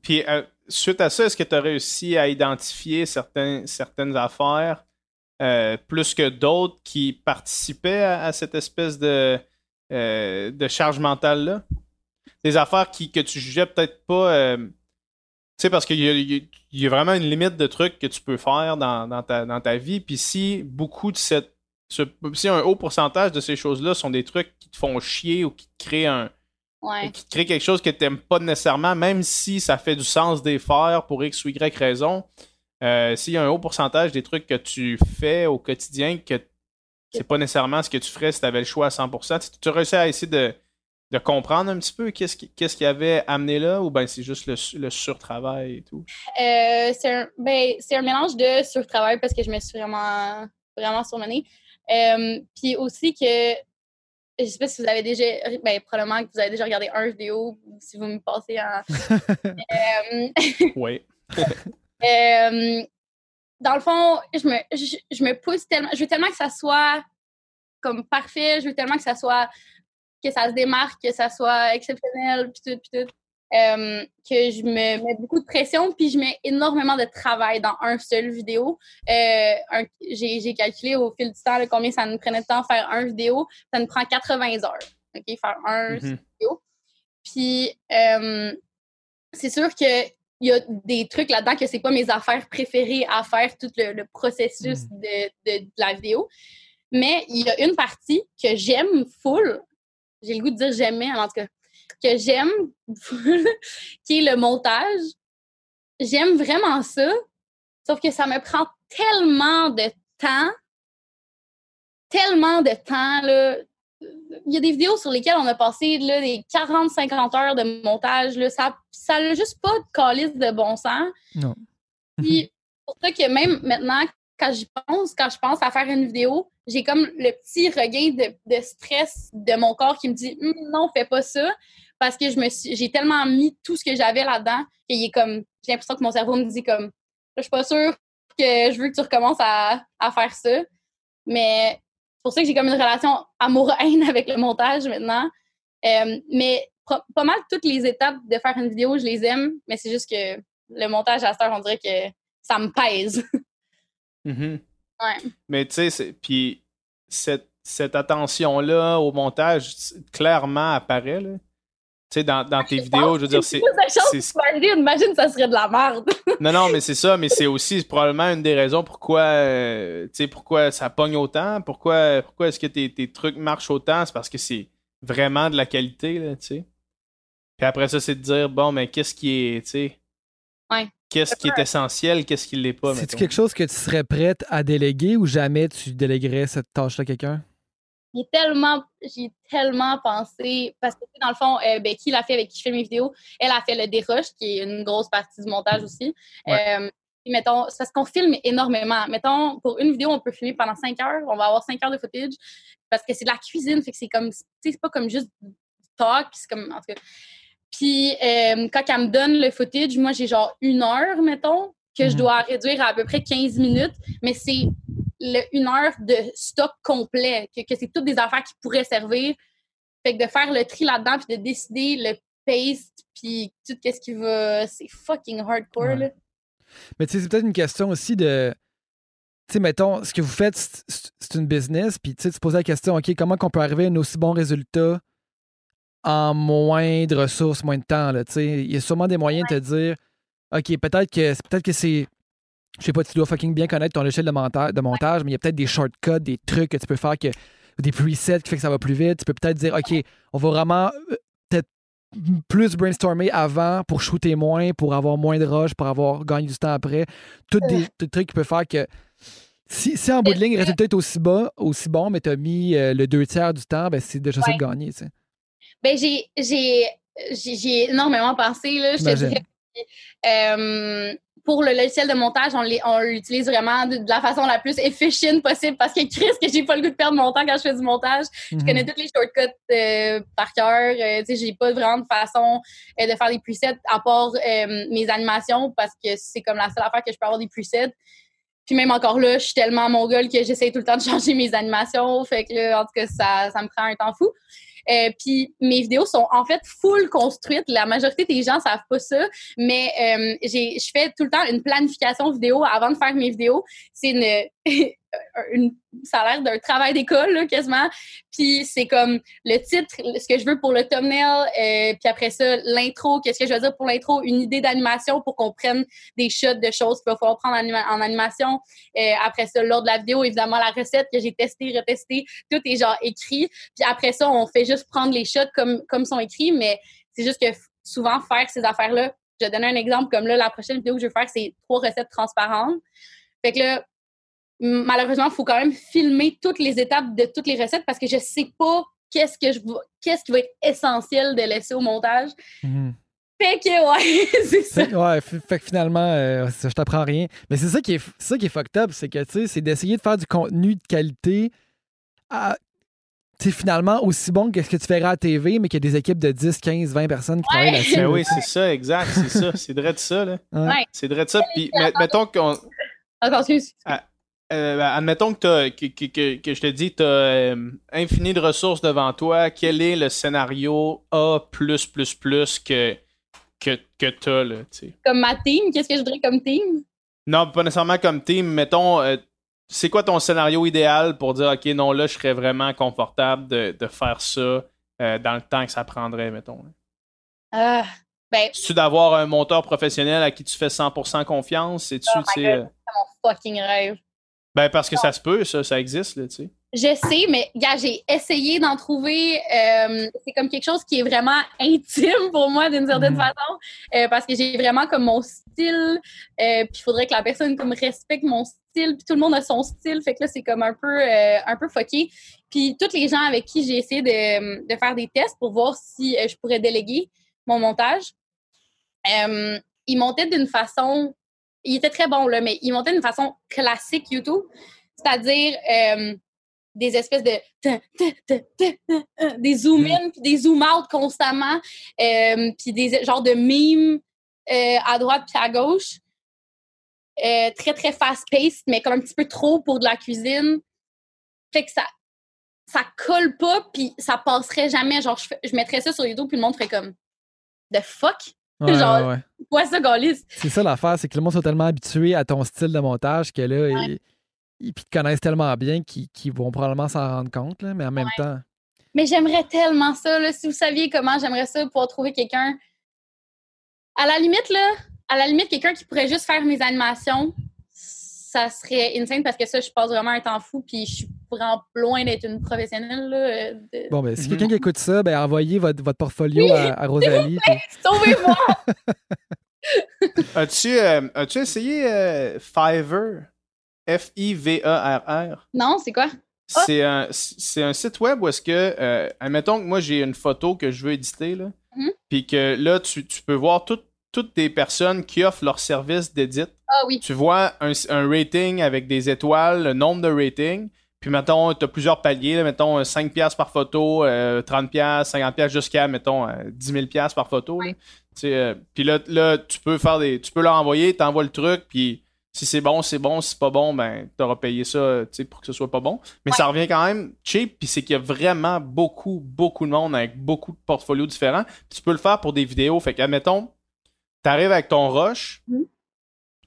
puis, euh, suite à ça, est-ce que tu as réussi à identifier certains, certaines affaires euh, plus que d'autres qui participaient à, à cette espèce de, euh, de charge mentale-là? Des affaires qui, que tu jugeais peut-être pas. Tu sais, parce qu'il y a, y y vraiment une limite de trucs que tu peux faire dans, dans ta, dans ta vie. Puis si beaucoup de cette. ce- si un haut pourcentage de ces choses-là sont des trucs qui te font chier ou qui te créent un, Ouais. qui te quelque chose que tu n'aimes pas nécessairement, même si ça fait du sens de les faire pour X ou Y raison. euh, S'il y a un haut pourcentage des trucs que tu fais au quotidien que c'est pas nécessairement ce que tu ferais si tu avais le choix à 100%, tu, tu réussis à essayer de, de comprendre un petit peu qu'est-ce qui, qu'est-ce qui avait amené là ou ben c'est juste le, le surtravail et tout? Euh, c'est un, ben, c'est un mélange de surtravail parce que je me suis vraiment, vraiment surmenée. Euh, Puis aussi que, je sais pas si vous avez déjà, ben, probablement que vous avez déjà regardé un vidéo ou si vous me passez en. Euh, Oui. Euh, dans le fond, je me, je, je me pousse tellement. Je veux tellement que ça soit comme parfait. Je veux tellement que ça soit que ça se démarque, que ça soit exceptionnel, puis tout, puis tout. Euh, que je me mets beaucoup de pression, puis je mets énormément de travail dans un seul vidéo. Euh, J'ai calculé au fil du temps combien ça nous prenait de temps faire un vidéo. Ça nous prend 80 heures, OK, faire un mm-hmm. vidéo. Puis, euh, c'est sûr qu'il y a des trucs là-dedans que c'est pas mes affaires préférées à faire, tout le, processus mm. de, de, la vidéo. Mais il y a une partie que j'aime full. J'ai le goût de dire j'aimais, en tout cas que j'aime, qui est le montage. J'aime vraiment ça, sauf que ça me prend tellement de temps, tellement de temps, là. Il y a des vidéos sur lesquelles on a passé là, des 40-50 heures de montage. Là. Ça n'a juste pas de calice de bon sens. Non. Puis, pour ça que même maintenant, quand j'y pense, quand je pense à faire une vidéo, j'ai comme le petit regain de, stress de mon corps qui me dit hum, non, fais pas ça parce que je me j'ai tellement mis tout ce que j'avais là-dedans qu'il est comme j'ai l'impression que mon cerveau me dit comme je suis pas sûre que je veux que tu recommences à, faire ça. Mais c'est pour ça que j'ai comme une relation amour-haine avec le montage maintenant. Euh, mais pas mal toutes les étapes de faire une vidéo, je les aime, mais c'est juste que le montage à cette heure, on dirait que ça me pèse. Mm-hmm. ouais. Mais tu sais, puis cette, cette attention-là au montage clairement apparaît. Là. Tu sais, dans, dans tes vidéos, je veux dire, c'est. Imagine, ça serait de la merde. non, non, mais c'est ça, mais c'est aussi probablement une des raisons pourquoi, euh, tu sais, pourquoi ça pogne autant, pourquoi, pourquoi est-ce que tes, tes, trucs marchent autant, c'est parce que c'est vraiment de la qualité, là, tu sais. Puis après ça, c'est de dire, bon, mais qu'est-ce qui est, tu sais. Ouais. Qu'est-ce qui est essentiel, qu'est-ce qui l'est pas, C'est quelque chose que tu serais prête à déléguer ou jamais tu déléguerais cette tâche-là à quelqu'un? j'ai tellement, j'ai tellement pensé, parce que dans le fond, euh, Becky l'a fait avec qui je fais mes vidéos, elle a fait le dérush, qui est une grosse partie du montage aussi. Euh, mettons, c'est parce qu'on filme énormément. Mettons, pour une vidéo, on peut filmer pendant 5 heures, on va avoir 5 heures de footage, parce que c'est de la cuisine, fait que c'est comme, c'est pas comme juste du talk, c'est comme, en tout cas. Puis, euh, quand elle me donne le footage, moi, j'ai genre une heure, mettons, que je mhm. dois réduire à à peu près 15 minutes, mais c'est une heure de stock complet, que, c'est toutes des affaires qui pourraient servir. Fait que de faire le tri là-dedans, puis de décider le paste, puis tout ce qui va. C'est fucking hardcore, là. Mais tu sais, c'est peut-être une question aussi de. Tu sais, mettons, ce que vous faites, c'est une business, puis tu sais, tu poses la question, OK, comment on peut arriver à un aussi bon résultat en moins de ressources, moins de temps, là, tu sais? Il y a sûrement des moyens de te dire, OK, peut-être que, peut-être que c'est je sais pas, tu dois fucking bien connaître ton échelle de, montage, de montage mais il y a peut-être des shortcuts, des trucs que tu peux faire, que, des presets qui fait que ça va plus vite. Tu peux peut-être dire, OK, on va vraiment euh, peut-être plus brainstormer avant pour shooter moins, pour avoir moins de rush, pour avoir gagné du temps après. Tous des, trucs qui peuvent faire que si, si en bout de ligne, il reste peut-être aussi bas, aussi bon, mais tu as mis euh, le deux tiers du temps, ben c'est déjà ça de gagner. Ben, j'ai énormément pensé. Là, je te dirais. Euh, pour le logiciel de montage, on l'utilise vraiment de, la façon la plus efficient possible parce que Chris, que j'ai pas le goût de perdre mon temps quand je fais du montage. Je mhm. connais toutes les shortcuts euh, par cœur. Euh, tu sais, j'ai pas vraiment de façon euh, de faire des presets à part mes animations parce que c'est comme la seule affaire que je peux avoir des presets. Puis même encore là, je suis tellement mongole que j'essaie tout le temps de changer mes animations. Fait que là, en tout cas, ça, ça me prend un temps fou. Euh, puis mes vidéos sont en fait full construites. La majorité des gens savent pas ça, mais euh, j'ai, je fais tout le temps une planification vidéo avant de faire mes vidéos. C'est une, une, ça a l'air d'un travail d'école, quasiment. Puis c'est comme le titre, ce que je veux pour le thumbnail, euh, puis après ça, l'intro, qu'est-ce que je veux dire pour l'intro, une idée d'animation pour qu'on prenne des shots de choses qu'il va falloir prendre en, animation. Euh, après ça, lors de la vidéo, évidemment, la recette que j'ai testée, retestée, tout est genre écrit. Puis après ça, on fait juste prendre les shots comme, comme sont écrits, mais c'est juste que souvent, faire ces affaires-là, je vais donner un exemple, comme là, la prochaine vidéo que je vais faire, c'est trois recettes transparentes. Fait que là, malheureusement, il faut quand même filmer toutes les étapes de toutes les recettes parce que je sais pas qu'est-ce que je qu'est-ce qui va être essentiel de laisser au montage. Mhm. Fait que, ouais, c'est ça. ouais, fait que finalement, euh, je t'apprends rien. Mais c'est ça qui est, ça qui est fucked up, c'est que, tu sais, c'est d'essayer de faire du contenu de qualité à, finalement aussi bon que ce que tu feras à TV, mais qu'il y a des équipes de 10, 15, 20 personnes qui travaillent là-dessus. Ben oui, c'est ça, exact, c'est ça. C'est vrai de ça, là. C'est vrai de ça. Puis, mettons qu'on. Encore, excuse. Euh, admettons que, t'as- que, que, que, que je te dis, tu as infini de ressources devant toi. Quel est le scénario A que, que, que tu as, là, tu? Comme ma team, qu'est-ce que je voudrais comme team? Non, pas nécessairement comme team. Mettons, euh, c'est quoi ton scénario idéal pour dire, OK, non, là, je serais vraiment confortable de, de faire ça euh, dans le temps que ça prendrait, mettons. là? Ah, ben, C'est-tu d'avoir un monteur professionnel à qui tu fais 100% confiance? C'est-tu, Oh tu euh, mon fucking rêve. Ben, parce que ça se peut, ça, ça existe, là, tu sais. Je sais, mais gars, j'ai essayé d'en trouver. euh, c'est comme quelque chose qui est vraiment intime pour moi d'une certaine Mhm. façon, euh, parce que j'ai vraiment comme mon style. euh, puis il faudrait que la personne comme respecte mon style. Puis tout le monde a son style, fait que là c'est comme un peu un peu fucké. Puis tous les gens avec qui j'ai essayé de, de faire des tests pour voir si je pourrais déléguer mon montage, ils montaient d'une façon. Il était très bon là, mais ils montaient d'une façon classique YouTube, c'est-à-dire euh, des espèces de ta, des zoom in puis des zoom out constamment euh, puis des genres de mimes euh, à droite puis à gauche. Euh, très très fast paced mais comme un petit peu trop pour de la cuisine. Fait que ça ça colle pas puis ça passerait jamais. Genre je, je mettrais ça sur YouTube puis le monde ferait comme the fuck? Ouais, Genre- ouais, ouais. quoi ça Gaulis? C'est ça l'affaire, c'est que le monde sont tellement habitués à ton style de montage que là, ils, ils- te connaissent tellement bien qu'ils vont probablement s'en rendre compte, là, mais en même temps. Mais j'aimerais tellement ça, là. Si vous saviez comment j'aimerais ça pouvoir trouver quelqu'un. À la limite, là, à la limite, quelqu'un qui pourrait juste faire mes animations, ça serait insane parce que ça, je passe vraiment un temps fou, puis je suis vraiment loin d'être une professionnelle, là. euh, de- Bon, ben, si Mhm. quelqu'un qui écoute ça, ben, envoyez votre, votre portfolio à, à Rosalie. puis- Sauvez-moi! As-tu euh, as-tu essayé euh, Fiverr? F-I-V-E-R-R. non, c'est quoi? Ah! C'est un, c'est un site web où est-ce que, euh, admettons que moi j'ai une photo que je veux éditer, là, Mhm. puis que là tu, tu peux voir tout- toutes les personnes qui offrent leur service d'édit. Ah oui. Tu vois un, un rating avec des étoiles, le nombre de ratings, puis mettons, tu as plusieurs paliers, là, mettons 5$ piastres par photo, euh, 30$, piastres, 50$ piastres, jusqu'à, mettons, euh, 10 000$ piastres par photo. euh, puis là, là, tu peux faire des. Tu peux leur envoyer, t'envoies le truc, puis si c'est bon, c'est bon. Si c'est pas bon, ben, t'auras payé ça euh, tu sais, pour que ce soit pas bon. Mais ça revient quand même cheap, puis c'est qu'il y a vraiment beaucoup, beaucoup de monde avec beaucoup de portfolios différents. Puis tu peux le faire pour des vidéos. Fait qu'admettons, t'arrives avec ton rush, Mhm.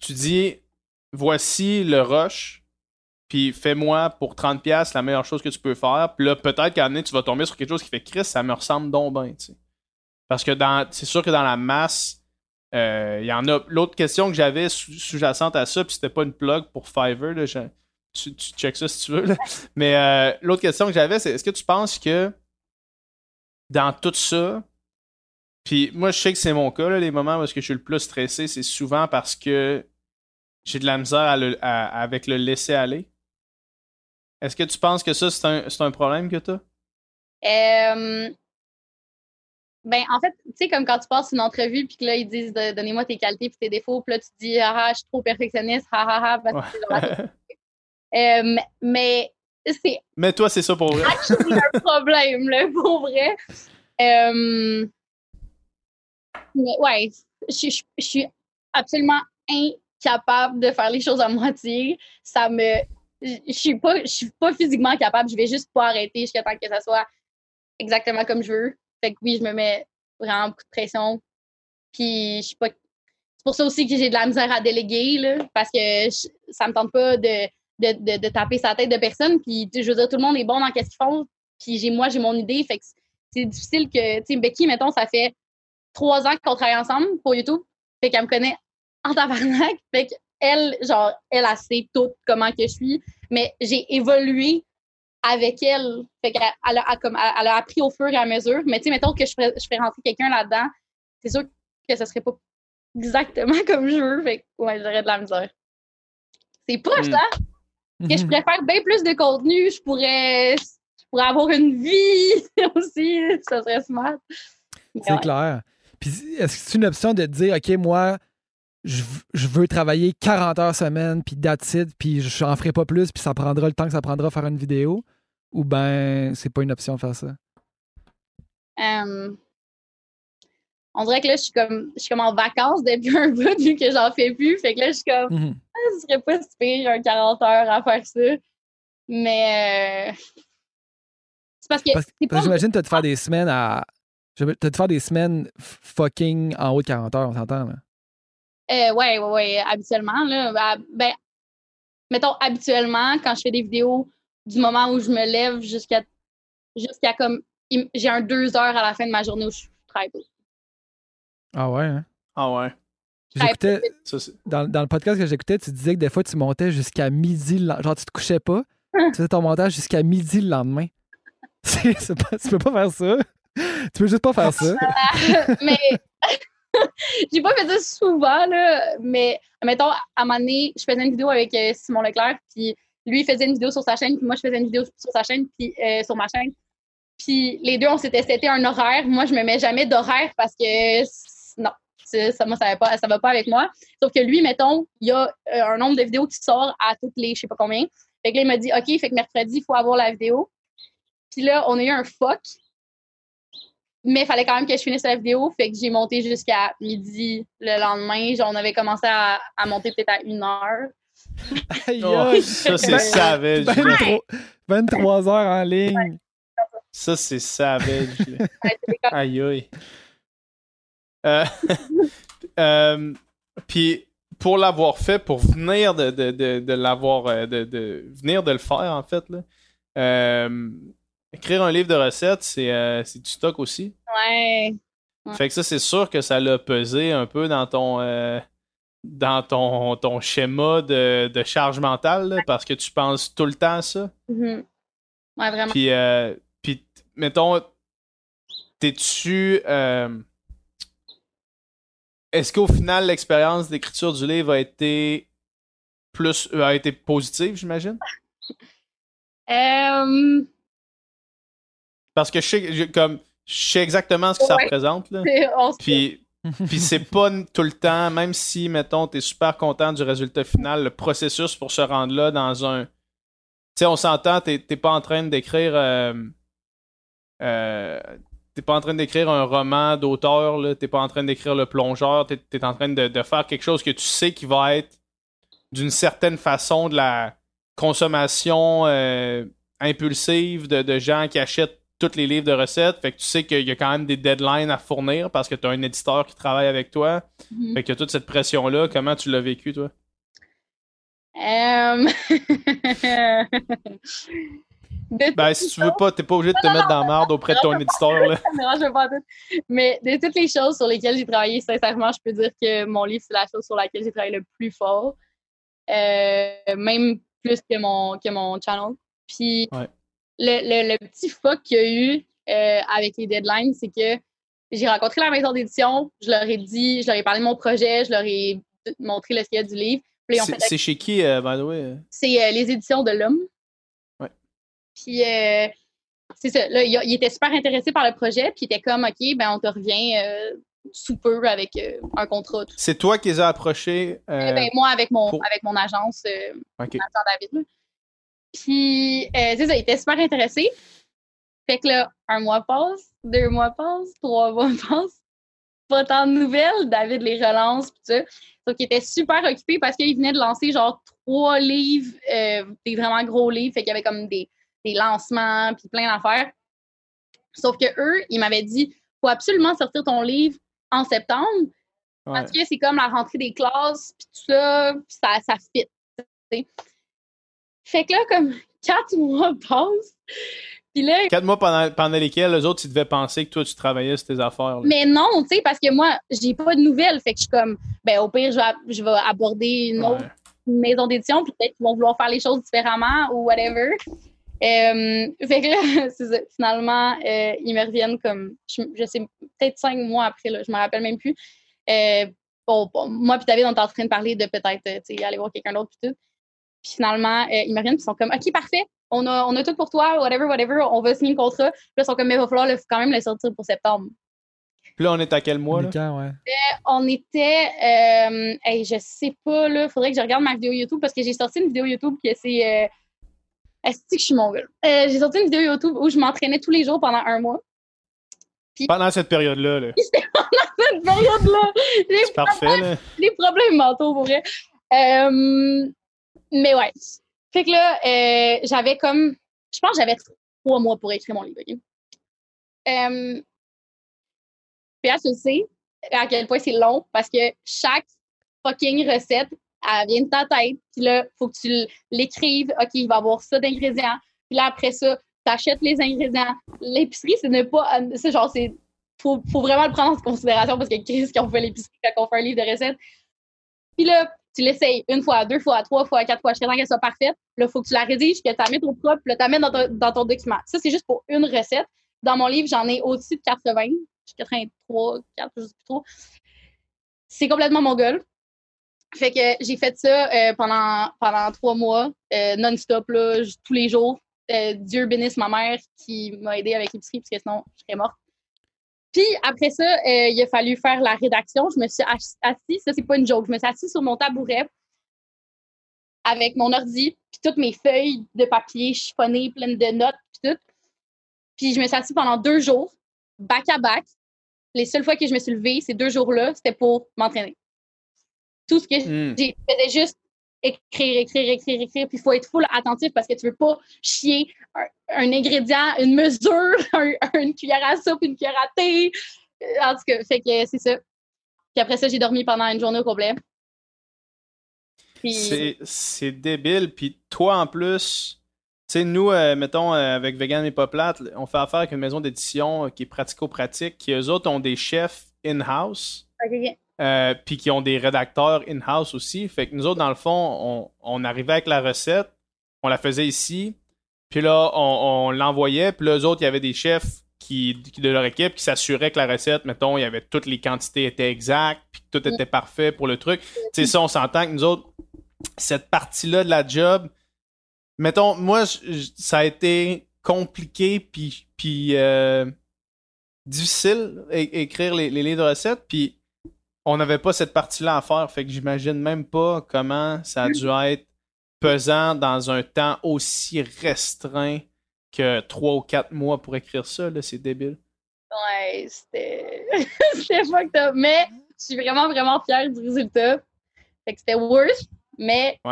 tu dis voici le rush, puis fais-moi pour 30$ piastres la meilleure chose que tu peux faire. Puis là, peut-être qu'à un moment donné, tu vas tomber sur quelque chose qui fait Chris, ça me ressemble donc bien. Parce que dans, c'est sûr que dans la masse, euh, il y en a. L'autre question que j'avais sous- sous-jacente à ça, puis c'était pas une plug pour Fiverr, tu, tu check ça si tu veux. Mais euh, l'autre question que j'avais, c'est est-ce que tu penses que dans tout ça, puis moi je sais que c'est mon cas, les moments où est-ce que je suis le plus stressé, c'est souvent parce que j'ai de la misère avec le laisser aller. Est-ce que tu penses que ça, c'est un, c'est un problème que tu as? Euh, Ben, en fait, tu sais, comme quand tu passes une entrevue, puis que là, ils disent de- donnez-moi tes qualités puis tes défauts, puis là, tu dis ah, ah, je suis trop perfectionniste, ah, ah, ah, parce que c'est Euh, mais- c'est Mais toi, c'est ça pour vrai. actually un problème, là, pour vrai. Euh, mais ouais, je, je- je suis absolument incapable de faire les choses à moitié. Ça me. Je suis pas, je suis pas physiquement capable. Je vais juste pas arrêter jusqu'à temps que ça soit exactement comme je veux. Fait que oui, je me mets vraiment beaucoup de pression. Puis je suis pas. C'est pour ça aussi que j'ai de la misère à déléguer, là, parce que ça me tente pas de, de, de, taper sa tête de personne. Puis je veux dire, tout le monde est bon dans ce qu'ils font. Puis j'ai, moi, j'ai mon idée. Fait que c'est difficile que. Tu sais, Becky, mettons, ça fait trois ans qu'on travaille ensemble pour YouTube. Fait qu'elle me connaît en tabarnak. Fait qu'elle, genre, elle, elle sait tout comment que je suis. Mais j'ai évolué avec elle. Fait qu'elle elle a, elle elle- elle a appris au fur et à mesure. Mais tu sais, mettons que je ferais, je ferais rentrer quelqu'un là-dedans, c'est sûr que ce serait pas exactement comme je veux. Fait que, ouais, j'aurais de la misère. C'est poche, Mm. hein? Que je pourrais faire bien plus de contenu. Je pourrais, je pourrais avoir une vie aussi. Ça serait smart. C'est ouais. clair. Puis est-ce que c'est une option de dire, OK, moi, je, veux travailler 40 heures semaine, puis that's it, puis je n'en ferai pas plus, puis ça prendra le temps que ça prendra à faire une vidéo? Ou ben, c'est pas une option de faire ça? On dirait que là, je suis comme, je suis comme en vacances depuis un bout, vu que j'en fais plus. Fait que là, je suis comme, ah, ce serait pas si pire un 40 heures à faire ça. Mais. euh, C'est parce que. Parce, parce pas- j'imagine que tu as de faire des semaines à. Tu as de faire des semaines fucking en haut de 40 heures, on s'entend, là. Euh, ouais, ouais, ouais, habituellement, là. ben, mettons, habituellement, quand je fais des vidéos, du moment où je me lève jusqu'à. Jusqu'à comme. J'ai un deux heures à la fin de ma journée où je travaille pas. Ah ouais, hein? Ah ouais. J'écoutais, dans, dans le podcast que j'écoutais, tu disais que des fois, tu montais jusqu'à midi. Genre, tu te couchais pas. tu faisais ton montage jusqu'à midi le lendemain. C'est, c'est pas- tu peux pas faire ça. Tu peux juste pas faire ça. mais j'ai pas fait ça souvent, là. Mais mettons, à un moment donné, je faisais une vidéo avec euh, Simon Leclerc, puis lui, faisait une vidéo sur sa chaîne, puis moi, je faisais une vidéo sur sa chaîne, puis euh, sur ma chaîne. Puis les deux, on s'était seté un horaire. Moi, je me mets jamais d'horaire parce que non, ça, moi, ça va, pas, va pas avec moi. Sauf que lui, mettons, il y a euh, un nombre de vidéos qui sort à toutes les, je sais pas combien. Fait que là, il m'a dit, OK, fait que mercredi, il faut avoir la vidéo. Puis là, on a eu un fuck. Mais il fallait quand même que je finisse la vidéo. Fait que j'ai monté jusqu'à midi le lendemain. Genre, on avait commencé à, à monter peut-être à une heure. Aïe, Oh, aïe. ça, c'est Ben- savage. là. 23, 23 heures en ligne. Ça, c'est savage. Aïe aïe. Euh, euh, Puis pour l'avoir fait, pour venir de, de, de, de l'avoir euh, de, de venir de le faire en fait, là, euh, écrire un livre de recettes, c'est euh, c'est du stock aussi. Ouais. Ouais. Fait que ça, c'est sûr que ça l'a pesé un peu dans ton euh, dans ton, ton schéma de, de charge mentale, là, parce que tu penses tout le temps à ça. Mhm. Ouais, vraiment. Puis, euh, puis mettons, t'es-tu. euh, Est-ce qu'au final, l'expérience d'écriture du livre a été plus. a été positive, j'imagine? Euh, Parce que je sais, je- comme, je sais exactement ce que ça représente, là. Puis, puis c'est pas tout le temps, même si, mettons, t'es super content du résultat final, le processus pour se rendre là dans un. Tu sais, on s'entend, t'es pas en train d'écrire. euh, euh, t'es pas en train d'écrire un roman d'auteur. T'es pas en train d'écrire Le Plongeur. T'es es en train de, de faire quelque chose que tu sais qui va être d'une certaine façon de la consommation euh, impulsive de, de gens qui achètent tous les livres de recettes. Fait que tu sais qu'il y a quand même des deadlines à fournir parce que tu as un éditeur qui travaille avec toi. Mhm. Fait qu'il y a toute cette pression-là. Comment tu l'as vécu, toi? Euh, Ben, si tu veux pas, t'es pas obligé de te mettre dans la merde auprès de ton éditeur. Là. ça me dérange pas en tout. Mais de toutes les choses sur lesquelles j'ai travaillé, sincèrement, je peux dire que mon livre, c'est la chose sur laquelle j'ai travaillé le plus fort. Euh, même plus que mon, que mon channel. Puis Ouais. Le, le- le petit fuck qu'il y a eu euh, avec les deadlines, c'est que j'ai rencontré la maison d'édition, je leur ai dit, je leur ai parlé de mon projet, je leur ai montré le sketch du livre. C'est fait chez qui, euh, by the way? c'est euh, les éditions de l'homme. Ouais. Puis euh, c'est ça. Là, il, était super intéressé par le projet, puis il était comme OK, ben on te revient sous peu avec un contrat. C'est toi qui les as approchés. euh, Ben, moi avec mon pour- avec mon agence, ok. mon agent David. Puis euh, c'est ça, il était super intéressé. Fait que là, un mois passe, deux mois passent, trois mois passent. Pas tant de nouvelles. David les relance, puis ça. Donc, il était super occupé parce qu'il venait de lancer genre trois livres, euh, des vraiment gros livres. Fait qu'il y avait comme des, des lancements, puis plein d'affaires. Sauf que eux, ils m'avaient dit faut absolument sortir ton livre en septembre Ouais. parce que c'est comme la rentrée des classes, puis tout ça, puis ça, ça fit. Fait que là, comme quatre mois passent, puis là, Quatre mois pendant, pendant lesquels les autres, ils devaient penser que toi, tu travaillais sur tes affaires. là. Mais non, tu sais, parce que moi, j'ai pas de nouvelles. Fait que je suis comme, ben, au pire, je vais, je vais aborder une autre Ouais. maison d'édition, puis peut-être qu'ils vont vouloir faire les choses différemment ou whatever. Euh, fait que là, ça. Finalement, euh, ils me reviennent comme, je, je sais, peut-être cinq mois après, là, je me rappelle même plus. Euh, bon, bon, moi puis David, on est en train de parler de peut-être, aller voir quelqu'un d'autre puis tout. Puis finalement, euh, ils me reviennent puis ils sont comme, OK, parfait, on a, on a tout pour toi, whatever, whatever, on va signer le contrat. Puis là, ils sont comme, mais il va falloir le- quand même le sortir pour septembre. Puis là, on est à quel mois? Là? Quand, ouais. On était, euh, hey, je sais pas, là, faudrait que je regarde ma vidéo YouTube parce que j'ai sorti une vidéo YouTube que c'est. Euh, est-ce que je suis mongole? Euh, j'ai sorti une vidéo YouTube où je m'entraînais tous les jours pendant un mois. Pendant cette période-là. Là. Cette période-là, C'est parfait. Là. les problèmes mentaux, pour vrai. Euh, mais ouais. Fait que là, euh, j'avais comme. Je pense que j'avais trois mois pour écrire mon livre. ok? Euh, puis là, tu sais à quel point c'est long parce que chaque fucking recette, elle vient de ta tête. Puis là, faut que tu l'écrives. OK, il va y avoir ça d'ingrédients. Puis là, après ça, tu achètes les ingrédients. L'épicerie, c'est ne pas. C'est genre, c'est. Faut, faut vraiment le prendre en considération parce que Chris, quand on fait l'épicerie, quand on fait un livre de recettes? Puis là, tu l'essayes une fois, deux fois, trois fois, quatre fois, jusqu'à temps qu'elle soit parfaite. Là, il faut que tu la rédiges, que tu la mettes au propre, puis tu la mets dans ton, dans ton document. Ça, c'est juste pour une recette. Dans mon livre, j'en ai au-dessus de 80. Je suis 83, 4, je sais plus trop. C'est complètement mon gueule. Fait que j'ai fait ça euh, pendant, pendant trois mois, euh, non-stop, tous les jours. Euh, Dieu bénisse ma mère qui m'a aidé avec l'épicerie, parce que sinon, je serais morte. Puis après ça, euh, il a fallu faire la rédaction. Je me suis assise, ça c'est pas une joke, je me suis assise sur mon tabouret avec mon ordi, puis toutes mes feuilles de papier chiffonnées, pleines de notes, puis tout. Puis je me suis assise pendant deux jours, back à back. Les seules fois que je me suis levée, ces deux jours-là, c'était pour m'entraîner. Tout ce que Hmm. j'ai faisais juste écrire, écrire, écrire, écrire. Puis il faut être full attentif parce que tu veux pas chier un, un ingrédient, une mesure, un- une cuillère à soupe, une cuillère à thé. Euh, En tout cas, fait que c'est ça. Puis après ça, j'ai dormi pendant une journée au complet. Puis, C'est- débile. Puis toi, en plus, tu sais, nous, euh, mettons, euh, avec Vegan et Pas Plate, on fait affaire avec une maison d'édition qui est pratico-pratique, qui eux autres ont des chefs in-house, ok, ok. Euh, puis qui ont des rédacteurs in-house aussi. Fait que nous autres, dans le fond, on, on arrivait avec la recette, on la faisait ici, puis là, on, l'envoyait, puis là, eux autres, il y avait des chefs qui, de leur équipe qui s'assuraient que la recette, mettons, il y avait toutes les quantités étaient exactes, puis tout était parfait pour le truc. Tu sais, ça, on s'entend que nous autres, cette partie-là de la job, mettons, moi, ça a été compliqué, puis, puis euh, difficile, écrire les, les de recettes, puis on n'avait pas cette partie-là à faire, fait que j'imagine même pas comment ça a dû être pesant dans un temps aussi restreint que trois ou quatre mois pour écrire ça, là, c'est débile. Ouais, c'était. c'était fucked up. Mais je suis vraiment, vraiment fière du résultat. Fait que c'était worse, mais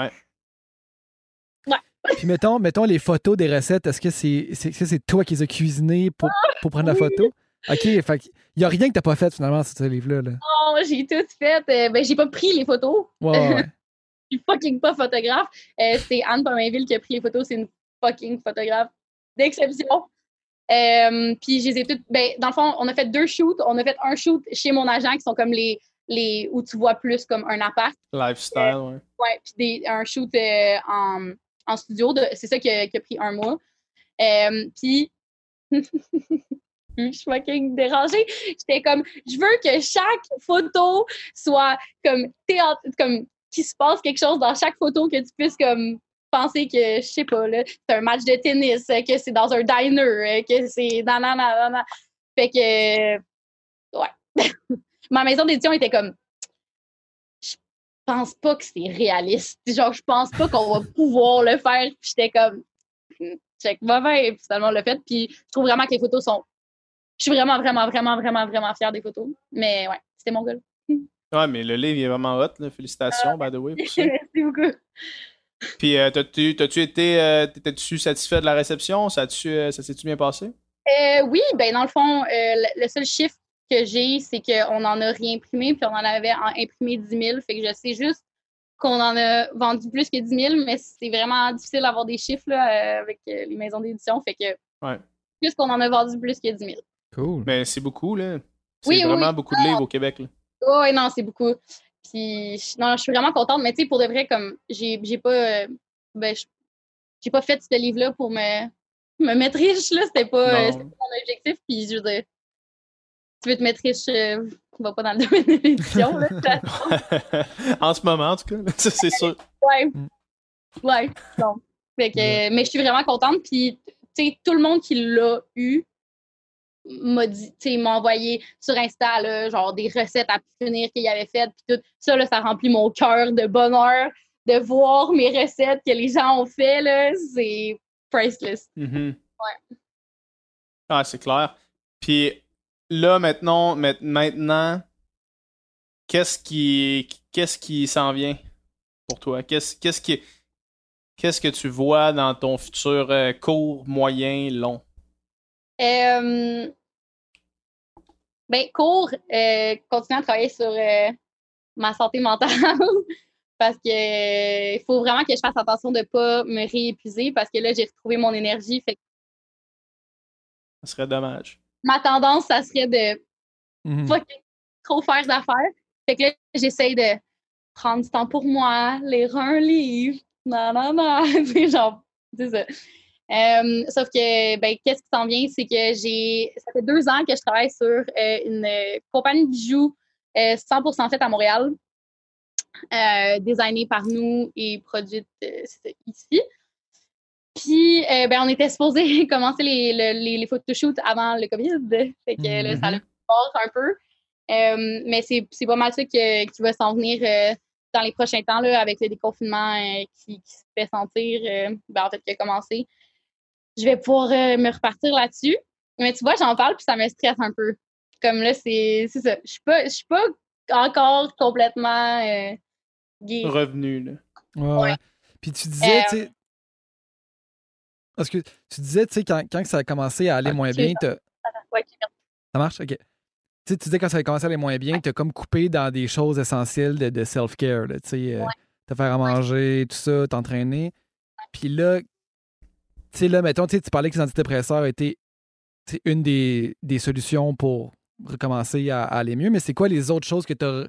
Puis mettons, mettons les photos des recettes, est-ce que c'est c'est toi qui les as cuisinées pour, pour prendre la Oui. OK, fait qu'il y a rien que t'as pas fait finalement sur ce livre-là. Là. oh, j'ai tout fait. Euh, ben, j'ai pas pris les photos. Ouais, ouais, ouais. Je suis fucking pas photographe. Euh, c'est Anne Pomainville qui a pris les photos. C'est une fucking photographe d'exception. Euh, puis je les ai toutes. Ben, dans le fond, on a fait deux shoots. On a fait un shoot chez mon agent qui sont comme les, les où tu vois plus comme un appart. Lifestyle, ouais. Ouais, puis des- un shoot euh, en, en studio. de- C'est ça qui a, qui a pris un mois. Euh, puis. je suis fucking dérangée. J'étais comme, je veux que chaque photo soit comme théâtre, comme qu'il se passe quelque chose dans chaque photo que tu puisses comme penser que, je sais pas, là, c'est un match de tennis, que c'est dans un diner, que c'est dans. Fait que, ouais. Ma maison d'édition était comme, je pense pas que c'est réaliste. Genre, je pense pas qu'on va pouvoir le faire. Puis j'étais comme, Hmm, check, va puis finalement, on l'a fait. Puis je trouve vraiment que les photos sont. Je suis vraiment, vraiment, vraiment, vraiment, vraiment fière des photos. Mais ouais, c'était mon goal. Ouais, mais le livre il est vraiment hot, là. Félicitations, by the way, pour ça. Merci beaucoup. Puis, euh, t'as-tu, t'as-tu été, euh, t'étais-tu satisfait de la réception? Ça, euh, ça s'est-tu bien passé? Oui, ben dans le fond, le, le seul chiffre que j'ai, c'est qu'on en a réimprimé, puis on en avait en imprimé 10 000. Fait que je sais juste qu'on en a vendu plus que 10 000, mais c'est vraiment difficile d'avoir des chiffres là, avec les maisons d'édition. Fait que Ouais. plus qu'on en a vendu plus que 10 000. Cool. Mais c'est beaucoup, là. C'est Oui, oui, vraiment oui. beaucoup de livres au Québec, là. Oh, ouais, non, c'est beaucoup. Puis, non, je suis vraiment contente, mais tu sais, pour de vrai, comme, j'ai j'ai pas, euh, ben, je- j'ai pas fait ce livre-là pour me, me mettre riche, là. C'était pas, euh, pas mon objectif. Puis, je veux dire, tu veux te mettre riche, euh, va pas dans le domaine de l'édition, là. en ce moment, en tout cas. Ça, c'est sûr. Ouais. Mm. Ouais. Non. Fait que, mais je suis vraiment contente. Puis, tu sais, tout le monde qui l'a eu m'a envoyé sur Insta, là, genre des recettes à finir qu'il avait faites. Puis tout ça, là, ça remplit mon cœur de bonheur de voir mes recettes que les gens ont fait, là. C'est priceless. Mhm. Ah, c'est clair. Puis là, maintenant, ma- maintenant qu'est-ce qui, qu'est-ce qui s'en vient pour toi? Qu'est-ce qu'est-ce qui qu'est-ce que tu vois dans ton futur euh, court, moyen, long? Euh, ben, court, euh, continuer à travailler sur euh, ma santé mentale parce que euh, il faut vraiment que je fasse attention de ne pas me réépuiser parce que là, j'ai retrouvé mon énergie. Fait Ça serait dommage. ma tendance, ça serait de Mhm. fucking trop faire d'affaires. Fait que là, j'essaye de prendre du temps pour moi, lire un livre, non, non, non, genre, c'est ça. Euh, sauf que, ben, qu'est-ce qui s'en vient, c'est que j'ai, ça fait deux ans que je travaille sur euh, une euh, compagnie de bijoux euh, 100% faite à Montréal, designée par nous et produite ici. Puis, ben, on était supposé commencer les, le- les, les photoshoots avant le COVID. Fait que là, ça a Mhm. passe un peu. Euh, mais c'est c'est pas mal ça que- qui va s'en venir euh, dans les prochains temps là, avec le déconfinement euh, qui, qui se fait sentir, ben, en fait, qui a commencé. Je vais pouvoir euh, me repartir là-dessus. Mais tu vois, j'en parle puis ça me stresse un peu. Comme là, c'est c'est ça. Je suis pas, je suis pas encore complètement euh, gay. Revenu, là. Ouais, ouais. Puis tu disais, Euh, tu sais. Parce que tu disais, tu sais, quand, quand ça a commencé à aller Ah, moins bien, t'as- Ouais, ça marche? OK. Tu sais, tu disais quand ça a commencé à aller moins bien, t'as comme coupé dans des choses essentielles de, de self-care, là, tu sais, euh, te faire à manger, tout ça, t'entraîner. Puis là, tu sais, là, mettons, tu parlais que les antidépresseurs étaient une des, des solutions pour recommencer à, à aller mieux, mais c'est quoi les autres choses que tu as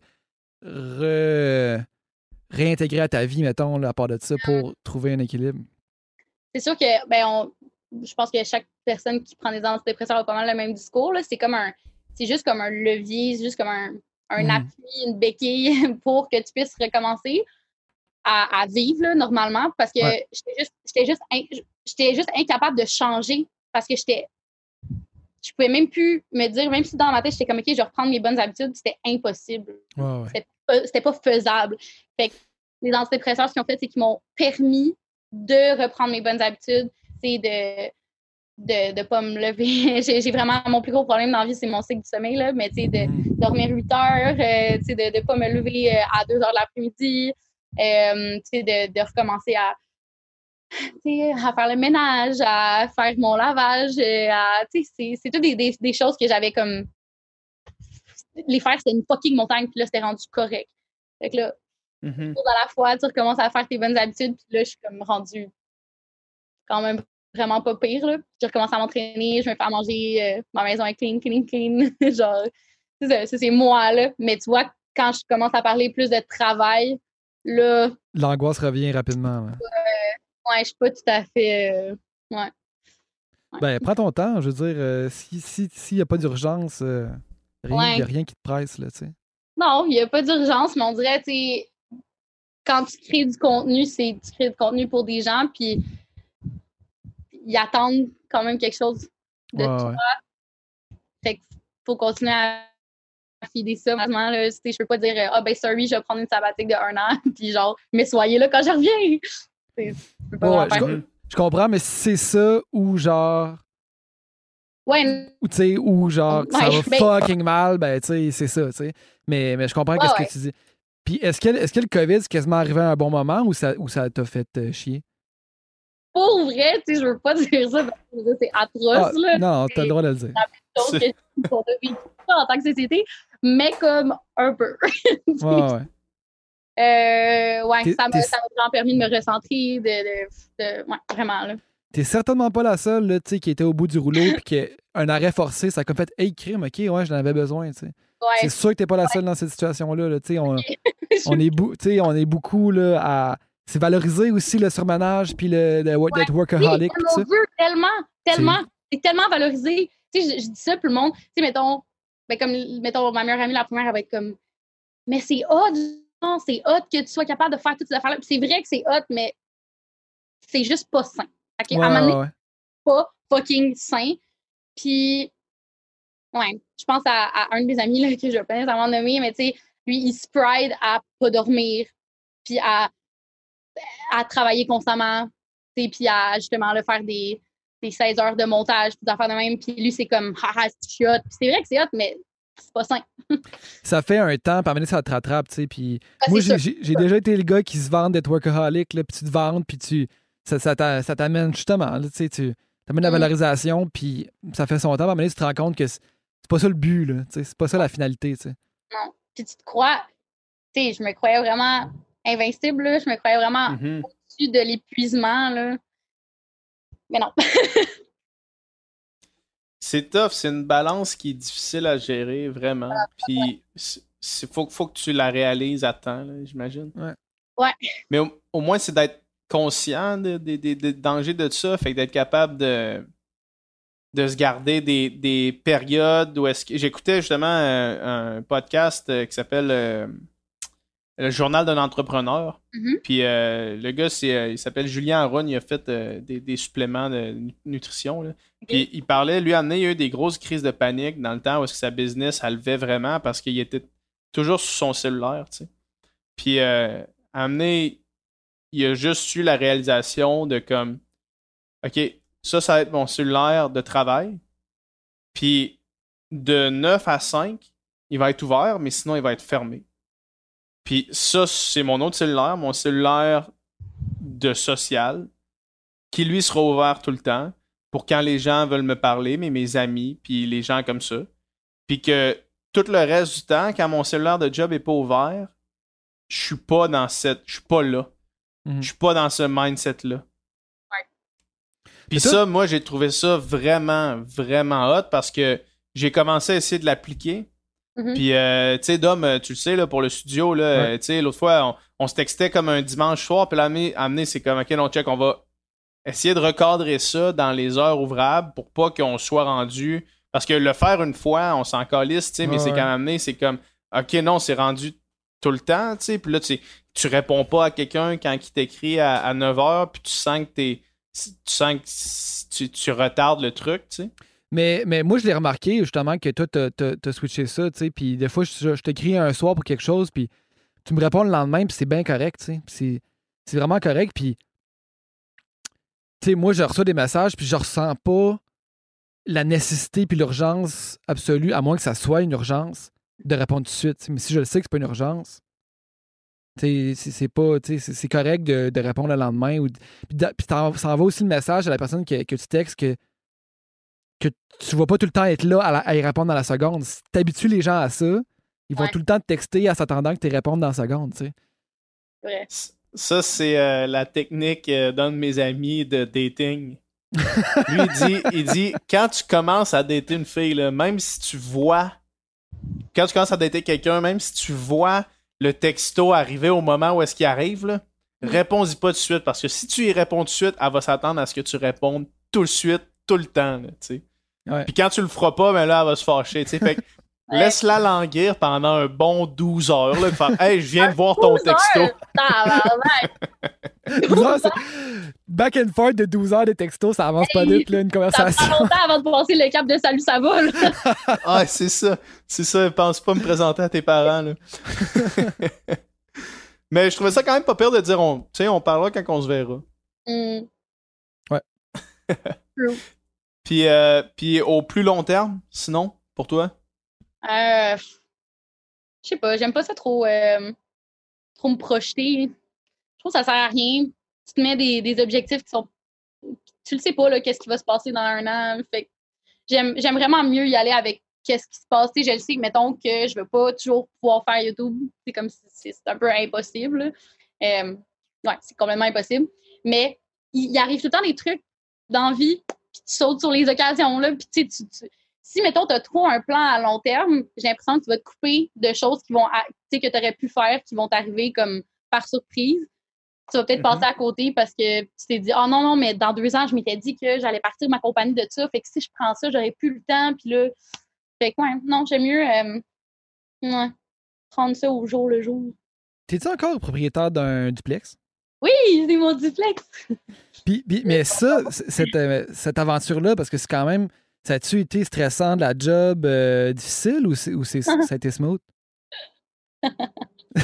réintégrées à ta vie, mettons, là, à part de ça, pour trouver un équilibre? c'est sûr que ben on, je pense que chaque personne qui prend des antidépresseurs a pas mal le même discours. là. C'est comme un c'est juste comme un levier, c'est juste comme un, un Mhm. appui, une béquille pour que tu puisses recommencer à, à vivre là, normalement parce que Ouais. j'étais juste j'étais juste in- j'étais juste incapable de changer parce que j'étais je pouvais même plus me dire même si dans ma tête j'étais comme OK, je vais reprendre mes bonnes habitudes, c'était impossible Ouais, ouais. c'était pas- c'était pas faisable. Fait que les antidépresseurs, ce qu'ils ont fait, c'est qu'ils m'ont permis de reprendre mes bonnes habitudes, c'est de de ne pas me lever. j'ai j'ai vraiment mon plus gros problème dans la vie, c'est mon cycle du sommeil, là, mais de Mhm. dormir 8 heures, euh, de ne pas me lever euh, à 2 heures de l'après-midi, euh, de, de recommencer à, faire le ménage, à faire mon lavage, euh, à, c'est- c'est toutes des, des, des choses que j'avais comme. Les faire, c'était une fucking montagne, puis là, c'était rendu correct. Fait que là, Mhm. à la fois, tu recommences à faire tes bonnes habitudes, puis là, je suis comme rendue quand même vraiment pas pire, là. Je recommence à m'entraîner, je me fais à manger, euh, ma maison est clean, clean, clean. Genre, c'est ça, ça, c'est moi, là. Mais tu vois, quand je commence à parler plus de travail, là, L'angoisse revient rapidement. là. ouais, je suis pas tout à fait. euh, ouais. Ben, prends ton temps. Je veux dire, euh, si s'il si, n'y a pas d'urgence, euh, rien, Ouais. y a rien qui te presse, là, tu sais. Non, il n'y a pas d'urgence, mais on dirait, tu sais, quand tu crées du contenu, c'est tu crées du contenu pour des gens, puis ils attendent quand même quelque chose de Ouais, toi. Fait qu'il faut continuer à fider ça. Là, je peux pas dire euh, Ah ben sorry, je vais prendre une sabbatique de un an, puis genre, mais soyez là quand je reviens. Je peux pas Ouais, vraiment je, faire- co- je comprends, mais c'est ça ou genre. Ouais, Ou tu sais, ou genre ça va ben- fucking mal, ben tu sais, c'est ça, tu sais. Mais, mais je comprends Ouais, qu'est-ce ouais. que tu dis. Puis est-ce que, est-ce que le COVID, c'est quasiment arrivé à un bon moment ou ça ou ça t'a fait euh, chier? pour vrai, tu sais, je veux pas dire ça parce que c'est atroce, Ah, là. non, t'as le droit de le dire. chose que- qu'on a vécu ça en tant que société, mais comme un peu. Ouais, ouais. Euh, ouais, ça m'a vraiment permis de me recentrer, de, de, de- ouais, vraiment, là. T'es certainement pas la seule, là, tu sais, qui était au bout du rouleau puis qu'un arrêt forcé, ça a comme fait Hey, crime, ok, ouais, j'en avais besoin, tu sais. C'est Ouais, sûr que t'es pas la seule dans cette situation-là, là, tu sais. On, on est, on est beaucoup, là, à. C'est valoriser aussi le surmenage puis le, le Oui, workaholic. mon Dieu, tellement, tellement, c'est tellement valorisé. Tu sais, je, je dis ça, puis le monde, tu sais, mettons, ben comme, mettons, ma meilleure amie, la première, elle va être comme, mais c'est hot, c'est hot que tu sois capable de faire toutes ces affaires-là. C'est vrai que c'est hot, mais c'est juste pas sain. OK? Ouais, à un moment donné, ouais, pas fucking sain. Puis, ouais, je pense à, à un de mes amis là, que je vais pas nécessairement nommer, mais tu sais, lui, il se pride à pas dormir, puis à, à travailler constamment, puis à justement le faire des, des 16 heures de montage, des affaires de même. Puis lui, c'est comme, haha, c'est hot. C'est vrai que c'est hot, mais c'est pas sain. Ça fait un temps, par ça te rattrape, tu sais. Puis Ah, moi, j'ai déjà été le gars qui se vante d'être workaholic, là, puis tu te vantes, puis tu, ça, ça t'a- ça t'amène justement, là, tu sais, tu t'amènes la Mm. valorisation, puis ça fait son temps. Moment donné, tu te rends compte que c'est pas ça le but, là, tu sais, c'est pas ça la finalité, tu sais. Non. Puis tu te crois, tu sais, je me croyais vraiment invincible, là. je me croyais vraiment Mhm. au-dessus de l'épuisement, là. Mais non. C'est tough, c'est une balance qui est difficile à gérer, vraiment. Puis, il faut, faut que tu la réalises à temps, là, j'imagine. Ouais. Ouais. Mais au, au moins, c'est d'être conscient des de, des- des dangers de ça, fait que d'être capable de, de se garder des, des périodes où est-ce que. J'écoutais justement euh, un podcast euh, qui s'appelle euh, Le Journal d'un entrepreneur. Mhm. Puis euh, le gars, euh, il s'appelle Julien Aron, il a fait euh, des, des suppléments de nu- nutrition. là. Puis il parlait, lui, donné, il y a eu des grosses crises de panique dans le temps où est-ce que sa business, elle levait vraiment parce qu'il était toujours sur son cellulaire, tu sais. Puis euh, donné, il a juste eu la réalisation de comme, OK, ça, ça va être mon cellulaire de travail. Puis de 9 à 5, il va être ouvert, mais sinon, il va être fermé. Puis ça, c'est mon autre cellulaire, mon cellulaire de social, qui lui sera ouvert tout le temps pour quand les gens veulent me parler, mais mes amis, puis les gens comme ça. Puis que tout le reste du temps, quand mon cellulaire de job est pas ouvert, je suis pas dans cette. Je suis pas là. Mhm. Je suis pas dans ce mindset-là. Ouais. Puis ça, moi, j'ai trouvé ça vraiment, vraiment hot parce que j'ai commencé à essayer de l'appliquer. Mhm. Puis, euh, tu sais, Dom, euh, tu le sais, là, pour le studio, là, Ouais. euh, tu sais, l'autre fois, on, on se textait comme un dimanche soir, puis là, amener, c'est comme, OK, non, check, on va essayer de recadrer ça dans les heures ouvrables pour pas qu'on soit rendu. Parce que le faire une fois, on s'en calisse, tu sais, mais c'est quand même amené, c'est comme, OK, non, c'est rendu tout le temps, tu sais, puis là, tu sais, tu réponds pas à quelqu'un quand il t'écrit à, à 9h, puis tu sens que t'es. Tu sens que tu, tu retardes le truc, tu sais. Mais, mais moi, je l'ai remarqué justement que toi, t'as as, switché ça, tu sais. Puis des fois, je, je t'écris un soir pour quelque chose, puis tu me réponds le lendemain, puis c'est bien correct, tu sais. C'est vraiment correct. Puis, tu sais, moi, je reçois des messages, puis je ressens pas la nécessité puis l'urgence absolue, à moins que ça soit une urgence, de répondre tout de suite. Mais si je le sais que c'est pas une urgence, c'est- pas, c'est correct de, de répondre le lendemain. Ou, puis ça envoie aussi le message à la personne que, que tu textes que que tu vas pas tout le temps être là à, la- à y répondre dans la seconde. Si t'habitues les gens à ça, ils vont Ouais. tout le temps te texter en s'attendant que tu répondes dans la seconde, tu sais. Ouais. Ça, c'est euh, la technique euh, d'un de mes amis de dating. Lui, il dit, il dit quand tu commences à dater une fille, là, même si tu vois, quand tu commences à dater quelqu'un, même si tu vois le texto arriver au moment où est-ce qu'il arrive, là, réponds-y pas tout de suite parce que si tu y réponds tout de suite, elle va s'attendre à ce que tu répondes tout de suite, tout le temps. là, tu sais. Ouais. Puis quand tu le feras pas, ben là, elle va se fâcher. tu sais. Fait que Ouais. laisse-la languir pendant un bon 12 heures. Là, de faire, hey, je viens de voir ton 12 texto. heures? Tabarnak! 12 heures, c'est- Back and forth de 12 heures de texto, ça avance pas Hey, vite, là, une Ça conversation. prend longtemps avant de passer le cap de salut, ça va, là. Ah, c'est ça. C'est ça. Pense pas me présenter à tes parents. Là. Mais je trouvais ça quand même pas pire de dire on, tu sais, on parlera quand on se verra. Hmm. Puis, euh, puis au plus long terme, sinon, pour toi? Euh, je sais pas, j'aime pas ça trop, euh, trop me projeter. Je trouve que ça sert à rien. Tu te mets des, des objectifs qui sont. Tu le sais pas, là, qu'est-ce qui va se passer dans un an. J'aime, vraiment mieux y aller avec qu'est-ce qui se passe. Tu sais, je le sais mettons, que je veux pas toujours pouvoir faire YouTube. C'est comme si c'est, un peu impossible. Euh, ouais, c'est complètement impossible. Mais il, arrive tout le temps des trucs dans la vie, puis tu sautes sur les occasions, là, puis tu sais, tu- tu, si, mettons, tu as trop un plan à long terme, j'ai l'impression que tu vas te couper de choses qui vont, à- tu sais, que tu aurais pu faire, qui vont t'arriver comme par surprise. Tu vas peut-être Mhm. passer à côté parce que tu t'es dit, oh non, non, mais dans deux ans, je m'étais dit que j'allais partir de ma compagnie de ça. Fait que si je prends ça, j'aurais plus le temps. Puis là, fait que, ouais, non, j'aime mieux euh, ouais, prendre ça au jour le jour. T'es-tu encore propriétaire d'un duplex? Oui, c'est mon duplex. Puis, puis- mais ça, cette, euh, cette aventure-là, parce que c'est quand même. Ça a-tu été stressant de la job euh, difficile ou, c'est, ou c'est- ça a été smooth?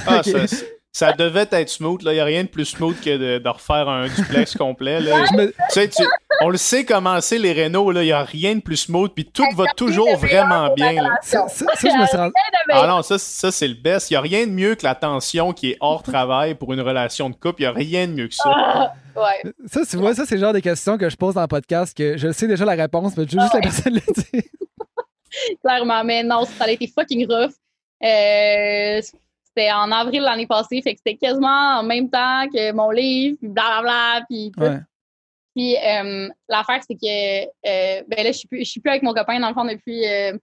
Ah, ça, ça devait être smooth. Il n'y a rien de plus smooth que de, de refaire un duplex complet. Là. Je me- Tu sais, tu- on le sait comment c'est les Renault. Il n'y a rien de plus smooth. Puis tout va toujours vraiment bien. là. ça, ça- ça, je me rendu- Ah non, ça, ça c'est le best. Il n'y a rien de mieux que la tension qui est hors travail pour une relation de couple. Il n'y a rien de mieux que ça. Ah, ouais. Ça, tu vois, ça, c'est le genre de questions que je pose dans le podcast que je sais déjà la réponse, mais je veux juste la personne le dire. clairement. Mais non, ça a été fucking rough. Euh, c'était en avril l'année passée, fait que c'était quasiment en même temps que mon livre, puis blablabla, puis tout. Ouais. Puis euh, l'affaire, c'est que euh, ben là, je suis plus, je suis plus avec mon copain dans le fond depuis euh,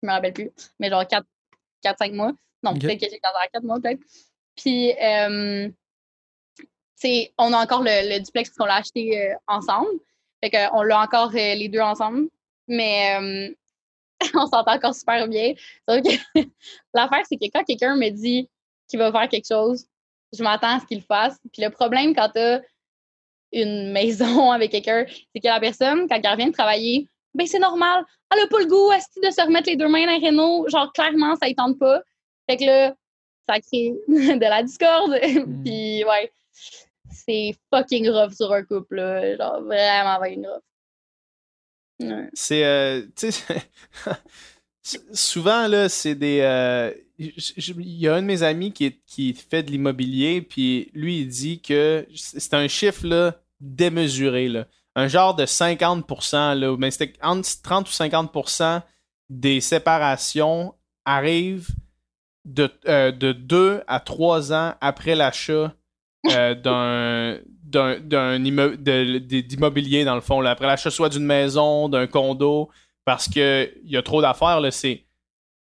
je me rappelle plus, mais genre 4-5 mois. Non, peut-être que j'ai 4 mois peut-être. Puis c'est- on a encore le, le duplex qu'on l'a acheté ensemble. Fait qu'on l'a encore les deux ensemble. Mais on s'entend encore super bien. Que l'affaire, c'est que quand quelqu'un me dit qu'il va faire quelque chose, je m'attends à ce qu'il fasse. Puis le problème quand tu une maison avec quelqu'un, c'est que la personne, quand elle revient de travailler, ben c'est normal. Elle n'a pas le goût de se remettre les deux mains dans Renault. Genre, clairement, ça ne tente pas. Fait que là, ça crée de la discorde. Puis, ouais, c'est fucking rough sur un couple. Là. Genre, vraiment fucking rough. Ouais. C'est. euh, tu sais, souvent, là, c'est des. euh, Il y a un de mes amis qui, est- qui fait de l'immobilier, puis lui, il dit que c'est un chiffre là, démesuré. Là. Un genre de 50%, là, mais c'était entre 30 ou 50% des séparations arrivent de, euh, de 2 à 3 ans après l'achat euh, d'un d'immobilier dans le fond là. après l'achat soit d'une maison d'un condo parce que il y a trop d'affaires c'est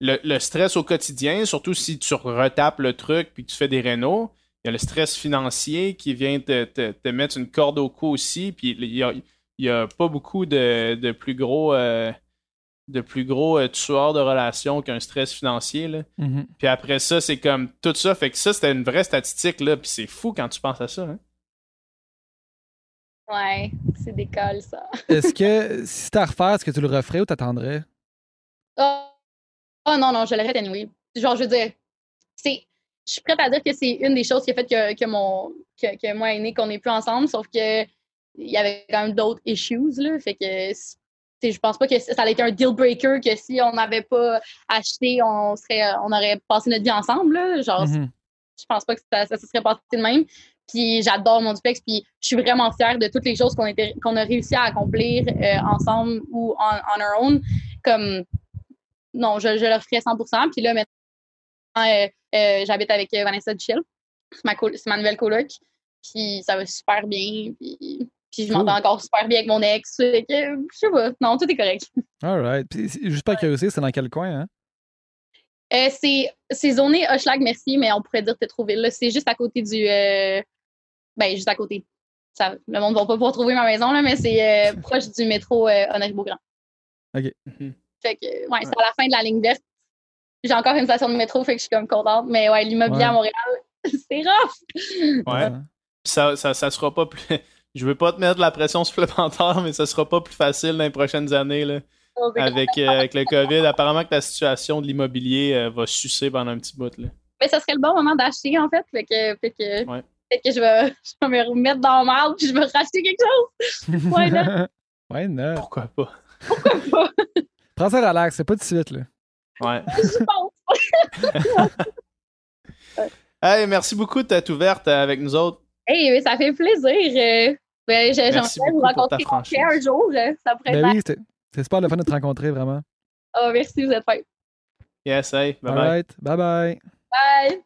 le, le stress au quotidien surtout si tu retapes le truc puis que tu fais des rénaux il y a le stress financier qui vient te, te- te mettre une corde au cou aussi puis il y a, il y a pas beaucoup de, de plus gros euh, de plus gros euh, tueurs de relations qu'un stress financier là. Mhm. Puis après ça, c'est comme tout ça. Fait que ça, c'était une vraie statistique, là. Puis c'est fou quand tu penses à ça. Hein? Ouais, c'est décolle, ça. Est-ce que si c'était à refaire, est-ce que tu le referais ou t'attendrais? Oh, oh non, non, je l'arrête anyway. Genre, je veux dire, c'est. Je suis prête à dire que c'est une des choses qui a fait que, que mon que, que moi et Nick, on n'est plus ensemble, sauf que il y avait quand même d'autres issues, là. Fait que je pense pas que ça allait été un deal breaker que si on n'avait pas acheté, on serait on aurait passé notre vie ensemble. Là. Genre, Mhm. je pense pas que ça, se serait passé de même. Puis j'adore mon duplex, puis je suis vraiment fière de toutes les choses qu'on qu'on a réussi à accomplir euh, ensemble ou on, on our own. Comme, non, je, je le referais 100%. Puis là, maintenant, euh, euh, j'habite avec euh, Vanessa Duchel. C'est ma, nouvelle coloc. Puis ça va super bien. Puis, puis je Cool. m'entends encore super bien avec mon ex. Fait que, je sais pas. Non, tout est correct. All right. Puis, c'est- juste par curiosité, c'est dans quel coin, hein? Euh, c'est, zoné Hochelag Mercier, mais on pourrait dire Tétroville. là. C'est juste à côté du. euh, ben, juste à côté. Ça, le monde ne va pas pouvoir trouver ma maison, là, mais c'est euh, proche du métro euh, Honoré-Beaugrand. OK. Mhm. Fait que, ouais, c'est à la fin de la ligne verte. J'ai encore une station de métro, fait que je suis comme contente. Mais ouais, l'immobilier Ouais. à Montréal, c'est rough. Ouais. Ça, ça, ça sera pas plus. Je veux pas te mettre de la pression supplémentaire, mais ça sera pas plus facile dans les prochaines années. Là. Avec, euh, avec le COVID, apparemment que la situation de l'immobilier euh, va sucer pendant un petit bout. Là. Mais ça serait le bon moment d'acheter, en fait. Fait que, fait que, Ouais. fait que je, vais, je vais me remettre dans le mal puis je vais racheter quelque chose. Ouais, là. ouais, non. Pourquoi pas? pas? Prends ça relax, c'est pas tout de suite, là. Ouais. Je pense. Hey, merci beaucoup de t'être ouverte avec nous autres. Hey, mais ça fait plaisir. euh, ben, J'aimerais vous rencontrer un jour. euh, Ça pourrait Ben être. oui, c'est super le fun de te rencontrer, vraiment. Ah, merci, vous êtes fin. Yes, hey, bye All bye. right. Bye bye. Bye.